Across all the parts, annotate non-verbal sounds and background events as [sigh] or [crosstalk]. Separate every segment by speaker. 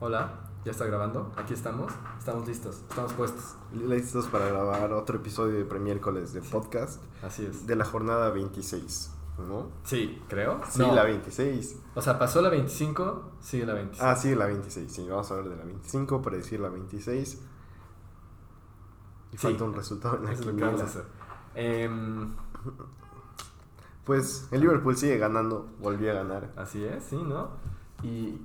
Speaker 1: Hola, ya está grabando. Aquí estamos. Estamos listos. Estamos puestos.
Speaker 2: Listos para grabar otro episodio de Premiércoles de podcast
Speaker 1: Así es.
Speaker 2: de la jornada 26, ¿no?
Speaker 1: Sí, creo.
Speaker 2: Sí,
Speaker 1: No.
Speaker 2: la 26.
Speaker 1: O sea, pasó la 25, sigue la 26.
Speaker 2: Ah, sí, la 26. Sí, vamos a hablar de la 25 para decir la 26. Y
Speaker 1: Sí.
Speaker 2: falta un resultado en la
Speaker 1: Eso es lo que vamos a
Speaker 2: quiniela.
Speaker 1: hacer. Em,
Speaker 2: Pues el Liverpool sigue ganando, volvió a ganar.
Speaker 1: así es, sí, ¿no? Y,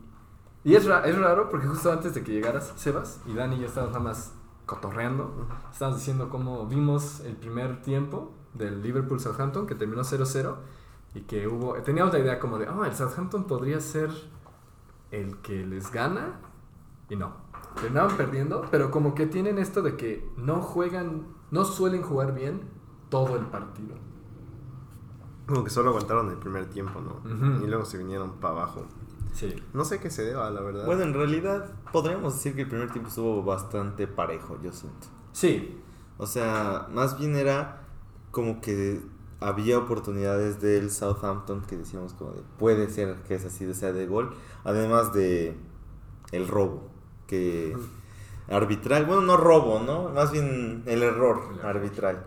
Speaker 1: y es, ra- es raro porque justo antes de que llegaras, Sebas y Dani y yo estábamos nada más cotorreando. Estábamos diciendo cómo vimos el primer tiempo del Liverpool Southampton que terminó 0-0 y que hubo teníamos la idea como de, "Ah, el Southampton podría ser el que les gana" y no. Terminaron perdiendo, pero como que tienen esto de que no juegan, no suelen jugar bien todo el partido.
Speaker 2: Como que solo aguantaron el primer tiempo, ¿no? Y luego se vinieron para abajo.
Speaker 1: Sí.
Speaker 2: No sé qué se deba, la verdad.
Speaker 3: Bueno, en realidad podríamos decir que el primer tiempo estuvo bastante parejo, yo siento.
Speaker 1: Sí,
Speaker 3: O sea, más bien era como que había oportunidades del Southampton que decíamos como de puede ser que esa sí sea de gol, además de el robo que arbitral, bueno, no robo, ¿no? Más bien el error
Speaker 1: El error.
Speaker 3: arbitral.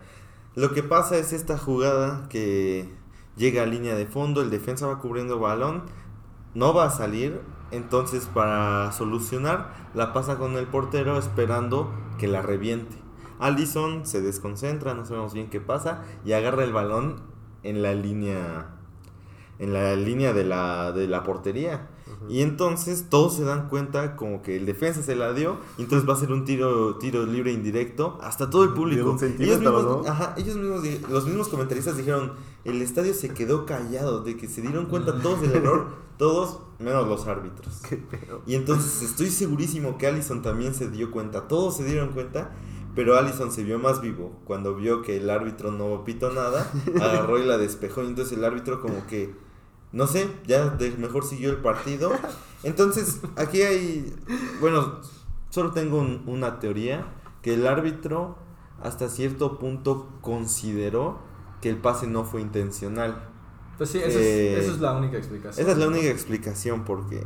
Speaker 3: Lo que pasa es esta jugada que llega a línea de fondo, el defensa va cubriendo el balón, no va a salir, entonces para solucionar la pasa con el portero esperando que la reviente. Allison se desconcentra, no sabemos bien qué pasa y agarra el balón en la línea en la línea de la, de la portería. Y entonces todos se dan cuenta como que el defensa se la dio y entonces va a ser un tiro tiro libre indirecto hasta todo el público. ellos mismos,
Speaker 2: ¿no?
Speaker 3: ajá, ellos mismos di- los mismos comentaristas dijeron, el estadio se quedó callado de que se dieron cuenta [laughs] todos del error, todos menos los árbitros.
Speaker 2: Qué pedo.
Speaker 3: Y entonces estoy segurísimo que Allison también se dio cuenta, todos se dieron cuenta, pero Allison se vio más vivo cuando vio que el árbitro no pitó nada, [laughs] agarró y la despejó y entonces el árbitro como que, no sé, ya de- mejor siguió el partido. Entonces aquí hay, bueno, solo tengo un- una teoría, que el árbitro hasta cierto punto consideró que el pase no fue intencional.
Speaker 1: pues sí, eso,
Speaker 3: Eh,
Speaker 1: es, eso es la única explicación.
Speaker 3: Esa es la única explicación porque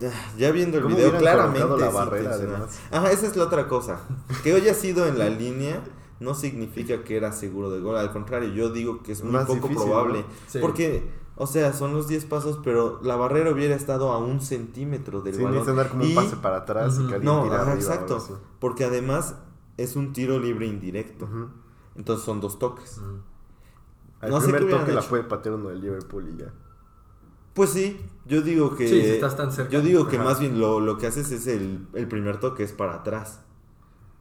Speaker 3: ya, ya viendo el
Speaker 2: ¿Cómo
Speaker 3: video claramente
Speaker 2: la
Speaker 3: es
Speaker 2: barrera,
Speaker 3: intencional.
Speaker 2: además?
Speaker 3: Ajá, esa es la otra cosa. Que haya sido en la línea no significa que era seguro de gol, al contrario, yo digo que es muy
Speaker 2: Más
Speaker 3: poco
Speaker 2: difícil,
Speaker 3: probable,
Speaker 2: ¿no?
Speaker 1: Sí.
Speaker 3: porque o sea, son los 10 pasos, pero la barrera hubiera estado a un centímetro del
Speaker 2: Sí,
Speaker 3: balón.
Speaker 2: como
Speaker 3: Y-
Speaker 2: un pase para atrás
Speaker 1: Ujú.
Speaker 2: y que alguien
Speaker 3: No, ajá, exacto, porque además es un tiro libre indirecto. Entonces son dos toques.
Speaker 2: Al
Speaker 3: No sé qué
Speaker 2: primer toque la puede patear uno del Liverpool y ya.
Speaker 3: Pues sí, yo digo que.
Speaker 1: Sí, si estás tan cerca.
Speaker 3: Yo digo que
Speaker 1: Ajá.
Speaker 3: más bien lo, lo que haces es el, el primer toque es para atrás.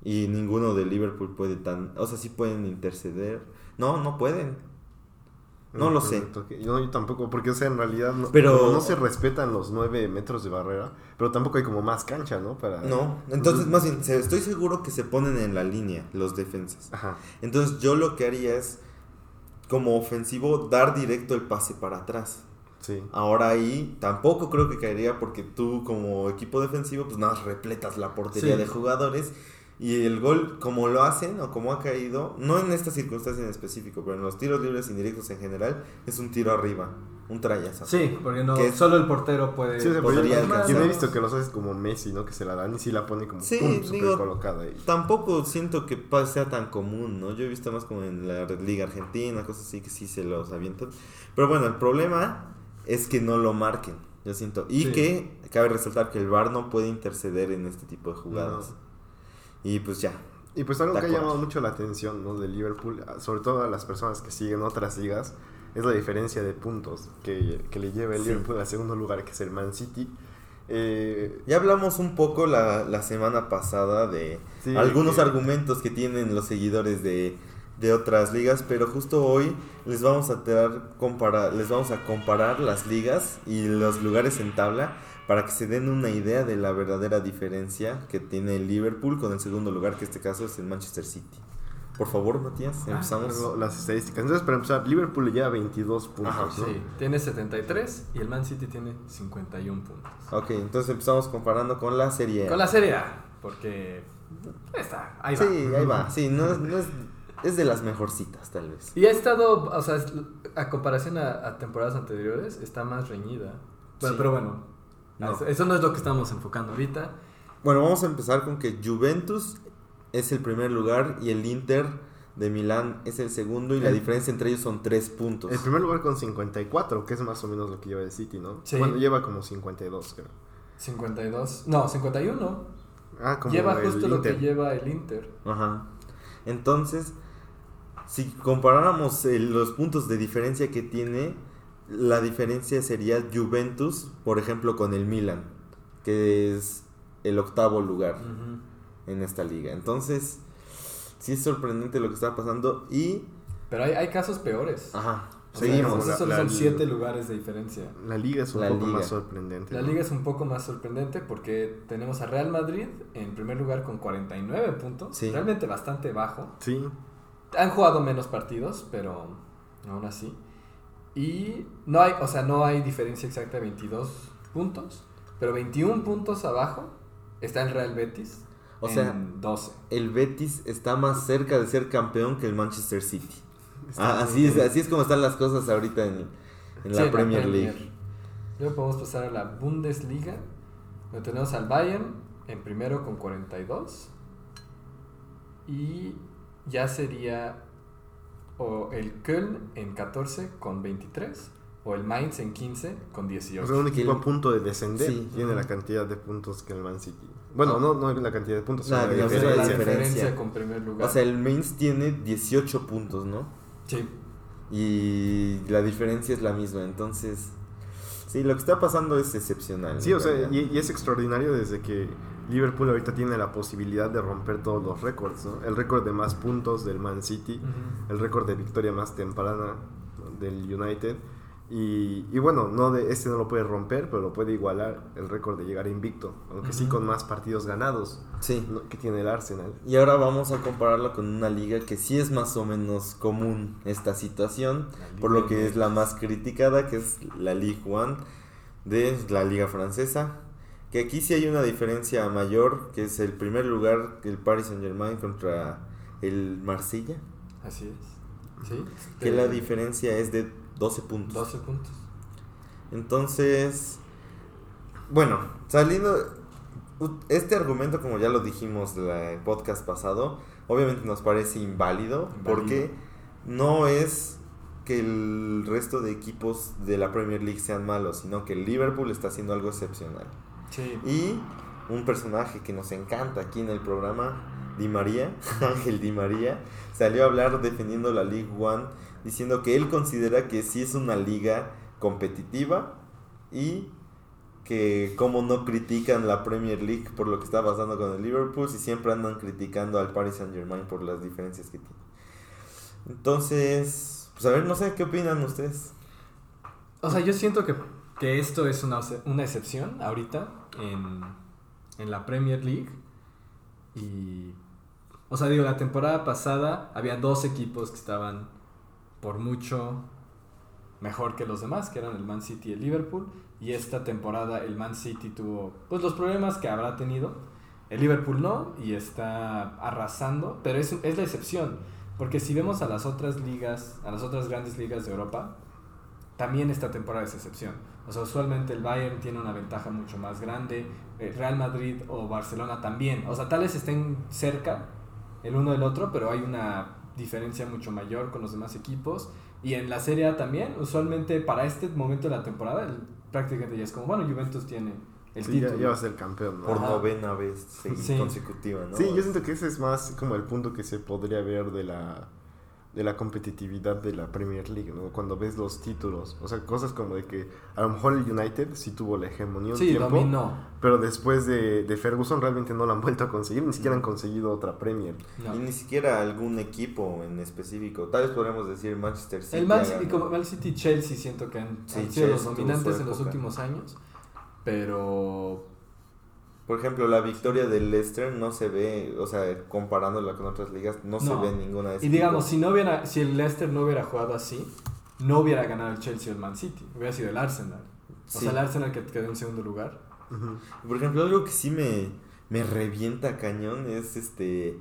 Speaker 3: Y ninguno de Liverpool puede tan. O sea, sí pueden interceder. No, no pueden. No lo sé.
Speaker 2: No, yo tampoco, porque o sea, en realidad no,
Speaker 3: Pero-
Speaker 2: no se respetan los 9 metros de barrera, pero tampoco hay como más cancha, ¿no? Para...
Speaker 3: No, entonces más bien, estoy seguro que se ponen en la línea los defensas.
Speaker 2: Ajá.
Speaker 3: Entonces yo lo que haría es, como ofensivo, dar directo el pase para atrás.
Speaker 2: Sí.
Speaker 3: Ahora ahí tampoco creo que caería porque tú como equipo defensivo pues nada repletas la portería
Speaker 1: Sí.
Speaker 3: de jugadores y el gol como lo hacen o como ha caído, no en esta circunstancia en específico, pero en los tiros libres indirectos en general es un tiro arriba, un trayazo.
Speaker 1: Sí, porque no,
Speaker 3: Que
Speaker 1: solo el portero puede.
Speaker 2: Sí, o sea,
Speaker 3: podría
Speaker 2: pero yo,
Speaker 3: alcanzar.
Speaker 2: yo he visto que los haces como Messi, ¿no? Que se la dan y sí la pone como
Speaker 3: Sí,
Speaker 2: pum, súper
Speaker 3: digo,
Speaker 2: colocada ahí.
Speaker 3: Tampoco siento que sea tan común, ¿no? Yo he visto más como en la Liga Argentina, cosas así que sí se los avientan. Pero bueno, el problema es que no lo marquen, yo siento. Y
Speaker 1: Sí.
Speaker 3: que cabe resaltar que el VAR no puede interceder en este tipo de jugadas.
Speaker 2: No.
Speaker 3: Y pues ya.
Speaker 2: Y pues algo que ha llamado mucho la atención, ¿no? De Liverpool, sobre todo a las personas que siguen otras ligas, es la diferencia de puntos que, que le lleva el
Speaker 3: Sí.
Speaker 2: Liverpool al segundo lugar, que es el Man City. Eh,
Speaker 3: Ya hablamos un poco la, la semana pasada de
Speaker 2: Sí,
Speaker 3: algunos
Speaker 2: que-
Speaker 3: argumentos que tienen los seguidores de, de otras ligas, pero justo hoy les vamos a dar compara- les vamos a comparar las ligas y los lugares en tabla para que se den una idea de la verdadera diferencia que tiene el Liverpool con el segundo lugar, que en este caso es el Manchester City. Por favor, Matías,
Speaker 1: Ah,
Speaker 3: empezamos.
Speaker 2: Las estadísticas. Entonces, para empezar, Liverpool lleva 22 puntos,
Speaker 3: Ajá,
Speaker 2: ¿no?
Speaker 1: Sí, tiene 73 y el Man City tiene 51 puntos.
Speaker 3: Ok, entonces empezamos comparando con la serie. A.
Speaker 1: Con la Serie A, porque está, ahí va.
Speaker 3: Sí, ahí va. Sí, no, es- no es, es de las mejorcitas, tal vez.
Speaker 1: Y ha estado, o sea, es- a comparación a, a temporadas anteriores, está más reñida. Bueno,
Speaker 3: Sí.
Speaker 1: Pero bueno,
Speaker 3: No.
Speaker 1: Eso, eso no es lo que estamos enfocando ahorita.
Speaker 3: Bueno, vamos a empezar con que Juventus es el primer lugar y el Inter de Milán es el segundo y la diferencia entre ellos son tres puntos.
Speaker 2: El primer lugar con 54, que es más o menos lo que lleva el City, ¿no?
Speaker 1: Sí.
Speaker 2: Bueno, lleva como 52, creo.
Speaker 1: 52. No, 51.
Speaker 2: Ah, como
Speaker 1: Lleva
Speaker 2: el
Speaker 1: justo lo que lleva el Inter.
Speaker 3: Ajá. Entonces, si comparáramos eh, los puntos de diferencia que tiene, la diferencia sería Juventus, por ejemplo, con el Milan, que es el octavo lugar en esta liga. Entonces, sí es sorprendente lo que está pasando y...
Speaker 1: Pero hay, hay casos peores.
Speaker 3: Ajá.
Speaker 1: O sea,
Speaker 2: Seguimos,
Speaker 1: esos
Speaker 2: la-
Speaker 1: son 7 lugares de diferencia.
Speaker 2: La liga es un
Speaker 3: La
Speaker 2: poco
Speaker 3: liga.
Speaker 2: más sorprendente.
Speaker 1: La
Speaker 2: ¿no?
Speaker 1: liga es un poco más sorprendente porque tenemos a Real Madrid en primer lugar con 49 puntos.
Speaker 3: Sí.
Speaker 1: Realmente bastante bajo.
Speaker 2: Sí,
Speaker 1: Han jugado menos partidos, pero aún así. Y no hay, o sea, no hay diferencia exacta de 22 puntos. Pero 21 puntos abajo está el Real Betis.
Speaker 3: O
Speaker 1: en
Speaker 3: sea,
Speaker 1: 12.
Speaker 3: el Betis está más cerca de ser campeón que el Manchester City. Ah, así, es, así es como están las cosas ahorita en, en la
Speaker 1: Sí,
Speaker 3: Premier League.
Speaker 1: Luego podemos pasar a la Bundesliga. Donde tenemos al Bayern en primero con 42. Y ya sería o el Köln en 14 con 23. O el Mainz en 15 con 18.
Speaker 2: O sea, un equipo
Speaker 3: el-
Speaker 2: a punto de descender
Speaker 3: Sí.
Speaker 2: tiene la cantidad de puntos que el Man City. Bueno, no, no la cantidad de puntos,
Speaker 3: La-
Speaker 2: sino la, diferencia.
Speaker 1: la
Speaker 3: diferencia.
Speaker 1: diferencia con primer lugar.
Speaker 3: O sea, el Mainz tiene 18 puntos, ¿no?
Speaker 1: sí.
Speaker 3: Y la diferencia es la misma. Entonces, sí, lo que está pasando es excepcional.
Speaker 2: Sí, o sea, y es extraordinario desde que Liverpool ahorita tiene la posibilidad de romper todos los récords, ¿no? El récord de más puntos del Man City, el récord de victoria más temprana del United. Y, y bueno, no de, este no lo puede romper, pero lo puede igualar el récord de llegar invicto, aunque sí con más partidos ganados
Speaker 3: Sí.
Speaker 2: ¿no? que tiene el Arsenal.
Speaker 3: Y ahora vamos a compararlo con una liga que sí es más o menos común esta situación, por lo que es la más criticada, que es la Ligue 1 de la liga francesa. Que aquí sí hay una diferencia mayor, que es el primer lugar, el Paris Saint Germain contra el Marsella,
Speaker 1: Así es. Sí.
Speaker 3: que la diferencia es de 12 puntos.
Speaker 1: 12 puntos.
Speaker 3: Entonces, bueno, saliendo, este argumento, como ya lo dijimos en el podcast pasado, obviamente nos parece inválido,
Speaker 1: Inválido.
Speaker 3: porque no es que el resto de equipos de la Premier League sean malos, sino que el Liverpool está haciendo algo excepcional.
Speaker 1: Sí.
Speaker 3: Y un personaje que nos encanta aquí en el programa, Di María, [laughs] Ángel Di María, salió a hablar defendiendo la League One, diciendo que él considera que sí es una liga competitiva y que como no critican la Premier League por lo que está pasando con el Liverpool, si siempre andan criticando al Paris Saint Germain por las diferencias que tiene. Entonces, pues a ver, no sé, ¿qué opinan ustedes?
Speaker 1: O sea, yo siento que, que esto es una, una excepción ahorita en, en la Premier League. Y. O sea, digo, la temporada pasada había dos equipos que estaban por mucho mejor que los demás, que eran el Man City y el Liverpool. Y esta temporada el Man City tuvo pues los problemas que habrá tenido. El Liverpool no, y está arrasando, pero es, es la excepción. Porque si vemos a las otras ligas, a las otras grandes ligas de Europa, también esta temporada es excepción. O sea, usualmente el Bayern tiene una ventaja mucho más grande, el Real Madrid o Barcelona también. O sea, tal vez estén cerca el uno del otro, pero hay una diferencia mucho mayor con los demás equipos. Y en la Serie A también, usualmente para este momento de la temporada, el- prácticamente ya es como, bueno, Juventus tiene el
Speaker 2: Sí,
Speaker 1: título.
Speaker 2: ya va a ser campeón, ¿no?
Speaker 3: Por
Speaker 1: Ajá.
Speaker 3: novena vez
Speaker 1: Sí.
Speaker 3: consecutiva, ¿no?
Speaker 2: Sí, yo siento que ese es más como el punto que se podría ver de la de la competitividad de la Premier League, ¿no? Cuando ves los títulos, o sea, cosas como de que a lo mejor el United sí tuvo la hegemonía un
Speaker 1: Sí,
Speaker 2: tiempo,
Speaker 1: dominó.
Speaker 2: pero después de, de Ferguson realmente no la han vuelto a conseguir, ni siquiera han
Speaker 1: No.
Speaker 2: conseguido otra Premier.
Speaker 1: No.
Speaker 3: Y ni siquiera algún equipo en específico. Tal vez podríamos decir Manchester City.
Speaker 1: El Man City, como Man City y Chelsea siento que han,
Speaker 3: Sí,
Speaker 1: han sido los
Speaker 3: Chelsea
Speaker 1: dominantes en los últimos años. Pero
Speaker 3: Por ejemplo, la victoria del Leicester no se ve, o sea, comparándola con otras ligas, no, se ve en ninguna de esas.
Speaker 1: Y digamos, si no hubiera, si el Leicester no hubiera jugado así, no hubiera ganado el Chelsea o el Man City, hubiera sido el Arsenal. O
Speaker 3: Sí.
Speaker 1: sea, el Arsenal que quedó en segundo lugar.
Speaker 3: Por ejemplo, algo que sí me, me revienta cañón es este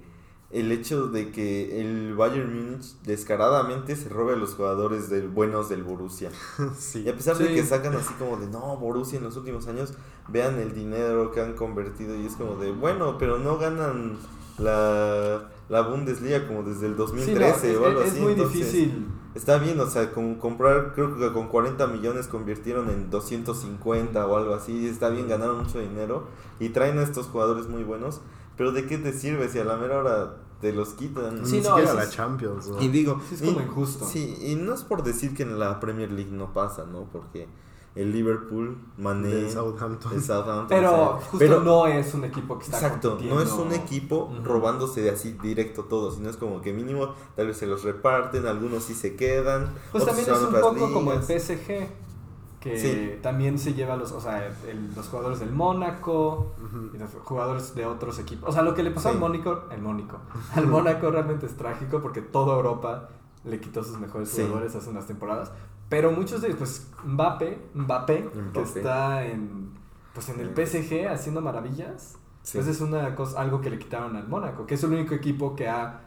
Speaker 3: el hecho de que el Bayern Múnich descaradamente se robe a los jugadores del, buenos del Borussia. [laughs]
Speaker 2: sí.
Speaker 3: Y a pesar de que sacan así como de, no, Borussia en los últimos años, vean el dinero que han convertido y es como de, bueno, pero no ganan la, la Bundesliga como desde el
Speaker 1: Sí, no,
Speaker 3: 2013
Speaker 1: es,
Speaker 3: o algo
Speaker 1: es
Speaker 3: así.
Speaker 1: muy
Speaker 3: entonces,
Speaker 1: difícil.
Speaker 3: Está bien, o sea, con comprar, creo que con 40 millones convirtieron en 250 o algo así. Está bien, ganaron mucho dinero y traen a estos jugadores muy buenos. Pero ¿de qué te sirve si a la mera hora te los quitan?
Speaker 1: Sí,
Speaker 2: Ni
Speaker 1: no,
Speaker 2: siquiera la Champions, ¿no?
Speaker 3: Y digo,
Speaker 1: Sí, es como
Speaker 3: y-
Speaker 1: injusto.
Speaker 3: Sí, y no es por decir que en la Premier League no pasa, ¿no? Porque el Liverpool, Mané,
Speaker 2: Southampton.
Speaker 3: el Southampton,
Speaker 1: Pero
Speaker 3: o sea,
Speaker 1: justo
Speaker 3: pero-
Speaker 1: no es un equipo que está
Speaker 3: Exacto, no es un equipo robándose de así directo todo, sino es como que mínimo tal vez se los reparten, algunos sí se quedan.
Speaker 1: Pues también es un poco como el. PSG, que
Speaker 3: Sí.
Speaker 1: también se lleva los, o sea, el- los jugadores del Mónaco y los jugadores de otros equipos. O sea, lo que le pasó
Speaker 3: Sí.
Speaker 1: al Mónaco, el Mónaco, al Mónaco realmente es trágico porque toda Europa le quitó sus mejores
Speaker 3: Sí.
Speaker 1: jugadores hace unas temporadas. Pero muchos de ellos, pues Mbappé, Mbappé, que está en, pues en el PSG haciendo maravillas. Pues es una cosa, algo que le quitaron al Mónaco, que es el único equipo que ha,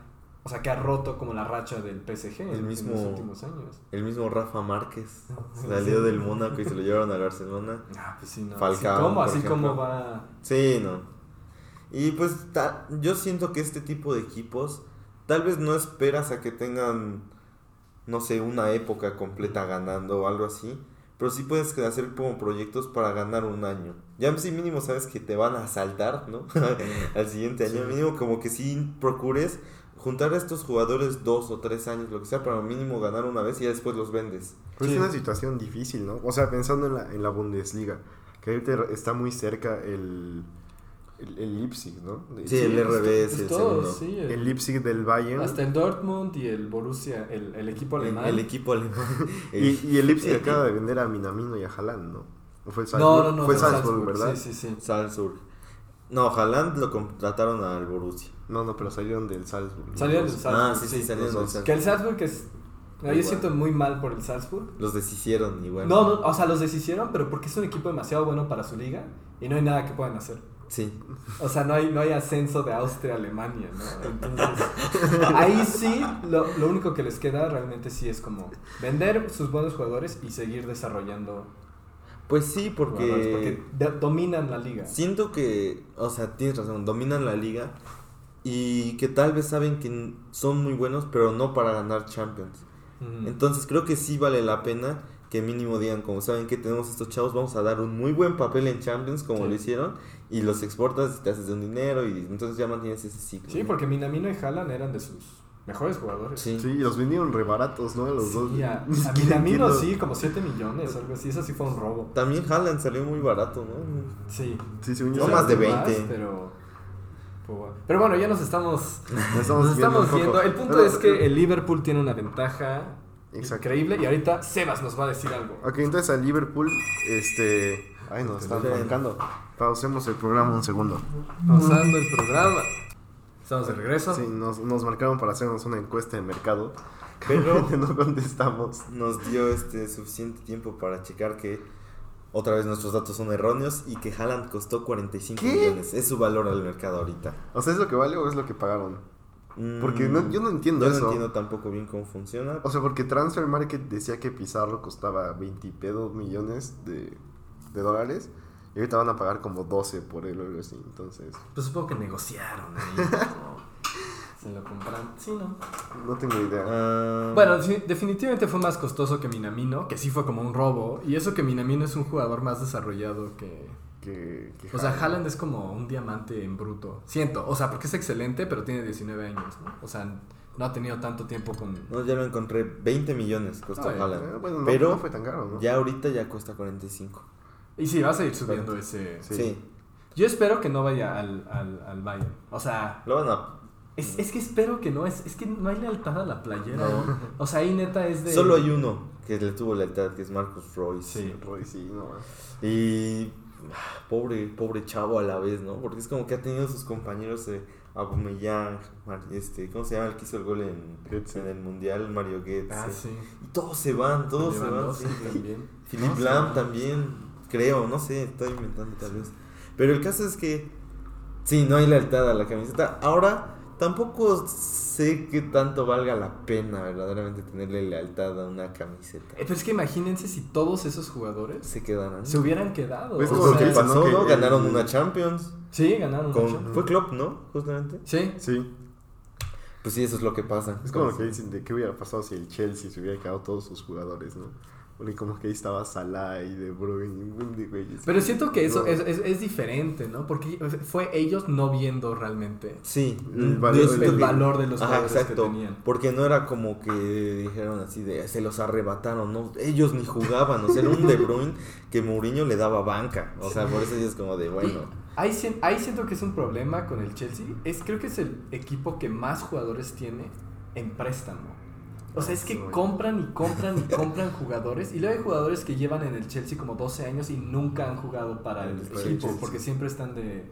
Speaker 1: o sea, que ha roto como la racha del PSG
Speaker 3: El
Speaker 1: en-
Speaker 3: mismo-
Speaker 1: los últimos años.
Speaker 3: El mismo Rafa Márquez
Speaker 1: Sí.
Speaker 3: salió del Mónaco y se lo llevaron al Barcelona.
Speaker 1: Ah, pues sí, no.
Speaker 3: Falcao,
Speaker 1: Así como,
Speaker 3: por
Speaker 1: así como va.
Speaker 3: Sí, no. Y pues ta- yo siento que este tipo de equipos tal vez no esperas a que tengan, no sé, una época completa ganando o algo así. Pero sí puedes hacer como proyectos para ganar un año. Ya si mínimo sabes que te van a saltar, ¿no? [laughs] Al siguiente año. Mínimo como que sí procures juntar a estos jugadores dos o tres años, lo que sea, para mínimo ganar una vez y ya después los vendes.
Speaker 2: Pero
Speaker 1: Sí.
Speaker 2: es una situación difícil, ¿no? O sea, pensando en la, en la Bundesliga, que ahorita está muy cerca el, el, el Leipzig, ¿no?
Speaker 3: Sí, el
Speaker 1: pues,
Speaker 3: RB es
Speaker 1: pues
Speaker 3: el segundo.
Speaker 1: sí, el-
Speaker 2: El Leipzig del Bayern.
Speaker 1: hasta el Dortmund y el Borussia, el, el equipo alemán.
Speaker 3: el equipo alemán. [laughs] [laughs]
Speaker 2: Y, y el Leipzig acaba de vender a Minamino y a Haaland, ¿no? ¿O fue el
Speaker 1: no,
Speaker 2: Salzburg?
Speaker 1: no, no.
Speaker 2: Fue el
Speaker 1: fue
Speaker 2: Salzburg, ¿verdad?
Speaker 1: Sí, sí, sí.
Speaker 3: Salzburg. No, Haaland lo contrataron al Borussia.
Speaker 2: No, no, pero salieron del Salzburg. ¿no?
Speaker 1: Salieron del Salzburg.
Speaker 3: Ah, sí, sí,
Speaker 1: sí,
Speaker 3: salieron del
Speaker 2: dos.
Speaker 1: Que el
Speaker 3: Salzburg.
Speaker 1: Salzburg es. no, yo siento muy mal por el Salzburg.
Speaker 3: Los deshicieron igual.
Speaker 1: No, no, o sea, los deshicieron, pero porque es un equipo demasiado bueno para su liga y no hay nada que puedan hacer.
Speaker 3: Sí.
Speaker 1: O sea, no hay, no hay ascenso de Austria a Alemania, ¿no? Entonces, [laughs] ahí sí, lo, lo único que les queda realmente sí es como vender sus buenos jugadores y seguir desarrollando
Speaker 3: Pues sí, porque,
Speaker 1: porque dominan la liga.
Speaker 3: siento que, o sea, tienes razón, dominan la liga y que tal vez saben que son muy buenos, pero no para ganar Champions. Entonces creo que sí vale la pena que mínimo digan, como saben que tenemos estos chavos, vamos a dar un muy buen papel en Champions, como
Speaker 1: Sí.
Speaker 3: lo hicieron, y los exportas y te haces de un dinero y entonces ya mantienes ese ciclo.
Speaker 1: Sí,
Speaker 3: ¿no?
Speaker 1: porque Minamino y Haaland eran de sus mejores jugadores.
Speaker 3: Sí.
Speaker 2: Sí, los vendieron re baratos, ¿no? Los dos.
Speaker 1: Sí, a,
Speaker 2: Ni
Speaker 1: a [laughs] Minamino sí, como 7 millones, algo así. Eso sí fue un robo.
Speaker 3: También Haaland salió muy barato, ¿no?
Speaker 1: Sí.
Speaker 3: No más de
Speaker 1: Más,
Speaker 3: 20.
Speaker 1: pero, pero bueno. Pero bueno, ya nos estamos, [laughs]
Speaker 2: Nos estamos,
Speaker 1: nos
Speaker 2: viendo
Speaker 1: estamos. El punto
Speaker 2: Pero-
Speaker 1: es que el Liverpool tiene una ventaja
Speaker 2: Exacto.
Speaker 1: increíble y ahorita Sebas nos va a decir algo.
Speaker 2: Ok, entonces al Liverpool, este. Ay, nos están marcando. Pausemos el programa un segundo.
Speaker 1: Pausando el programa. Estamos de regreso.
Speaker 2: Sí, nos, nos marcaron para hacernos una encuesta de mercado.
Speaker 3: Pero [laughs]
Speaker 2: no contestamos.
Speaker 3: nos dio este suficiente tiempo para checar que otra vez nuestros datos son erróneos y que Haaland costó 45
Speaker 2: ¿Qué?
Speaker 3: millones. Es su valor al mercado ahorita.
Speaker 2: O sea, ¿es lo que vale o es lo que pagaron? Porque
Speaker 3: Mm,
Speaker 2: no- yo no entiendo
Speaker 3: yo
Speaker 2: eso.
Speaker 3: no entiendo tampoco bien cómo funciona.
Speaker 2: O sea, porque Transfer Market decía que Pizarro costaba 20 y pedo millones de, de dólares. Y ahorita van a pagar como 12 por él o algo así. Entonces,
Speaker 1: Pues supongo que negociaron ahí. [laughs] ¿no? Se lo compraron. Sí, ¿no?
Speaker 2: no tengo idea.
Speaker 3: Ah,
Speaker 1: Bueno, definitivamente fue más costoso que Minamino, que sí fue como un robo. Y eso que Minamino es un jugador más desarrollado que.
Speaker 2: Que, que
Speaker 1: O sea,
Speaker 2: Haaland.
Speaker 1: Haaland es como un diamante en bruto. Siento, o sea, porque es excelente, pero tiene 19 años, ¿no? O sea, no ha tenido tanto tiempo con.
Speaker 3: no, ya lo encontré. 20 millones costó
Speaker 1: Ay,
Speaker 3: Haaland.
Speaker 2: Eh, bueno, no,
Speaker 3: Pero
Speaker 2: no fue tan caro, ¿no?
Speaker 3: ya ahorita ya cuesta 45.
Speaker 1: Y sí, va a seguir subiendo ese.
Speaker 2: Sí.
Speaker 3: Sí.
Speaker 1: Yo espero que no vaya al, al, al Bayern. O sea,
Speaker 3: Lo van a...
Speaker 1: es, es que espero que no. Es, es que no hay lealtad a la playera.
Speaker 3: No.
Speaker 1: O sea, ahí neta es de.
Speaker 3: Solo hay uno que le tuvo lealtad, que es Marcus Royce.
Speaker 1: Sí.
Speaker 2: Roy, sí, no.
Speaker 3: Y ah, pobre, pobre chavo a la vez, ¿no? Porque es como que ha tenido sus compañeros de Aubameyang, Mar- este, ¿cómo se llama el que hizo el gol en, en el mundial? Mario Goetze.
Speaker 1: Ah, sí.
Speaker 3: Y todos se van, todos se van. Sí.
Speaker 1: también.
Speaker 3: Philip
Speaker 1: No,
Speaker 3: Lam también, creo, no sé, estoy inventando tal vez. Pero el caso es que sí, no hay lealtad a la camiseta. Ahora tampoco sé qué tanto valga la pena verdaderamente tenerle lealtad a una camiseta.
Speaker 1: Eh, pero es que imagínense si todos esos jugadores
Speaker 3: Se quedaran.
Speaker 1: se hubieran quedado.
Speaker 2: Pues
Speaker 1: o
Speaker 2: como
Speaker 3: Lo
Speaker 1: sea,
Speaker 3: que pasó,
Speaker 2: ¿no?
Speaker 3: ¿no?
Speaker 2: Que
Speaker 3: Ganaron
Speaker 2: el-
Speaker 3: una Champions.
Speaker 1: Sí, ganaron.
Speaker 3: Con,
Speaker 1: mucho.
Speaker 3: fue Klopp, ¿no? Justamente.
Speaker 1: Sí.
Speaker 2: Sí.
Speaker 3: Pues sí, eso es lo que pasa.
Speaker 2: Es como lo que dicen de qué hubiera pasado si el Chelsea se hubiera quedado todos sus jugadores, ¿no? Porque como que ahí estaba Salah y De Bruyne y un buen de güeyes.
Speaker 1: Pero siento que eso es, es, es diferente, ¿no? Porque fue ellos no viendo realmente
Speaker 3: Sí,
Speaker 2: El valor-
Speaker 1: el de los
Speaker 3: Ajá,
Speaker 1: jugadores
Speaker 3: exacto.
Speaker 1: que tenían.
Speaker 3: Porque no era como que dijeron así de se los arrebataron, no, ellos ni jugaban, o sea, era un De Bruyne que Mourinho le daba banca, o sea, por eso es como de bueno.
Speaker 1: Ahí, ahí siento que es un problema con el Chelsea. Es, creo que es el equipo que más jugadores tiene en préstamo. O sea, es que compran y compran y compran jugadores. Y luego hay jugadores que llevan en el Chelsea como 12 años y nunca han jugado para el
Speaker 2: el
Speaker 1: equipo
Speaker 2: Chelsea.
Speaker 1: porque siempre están de,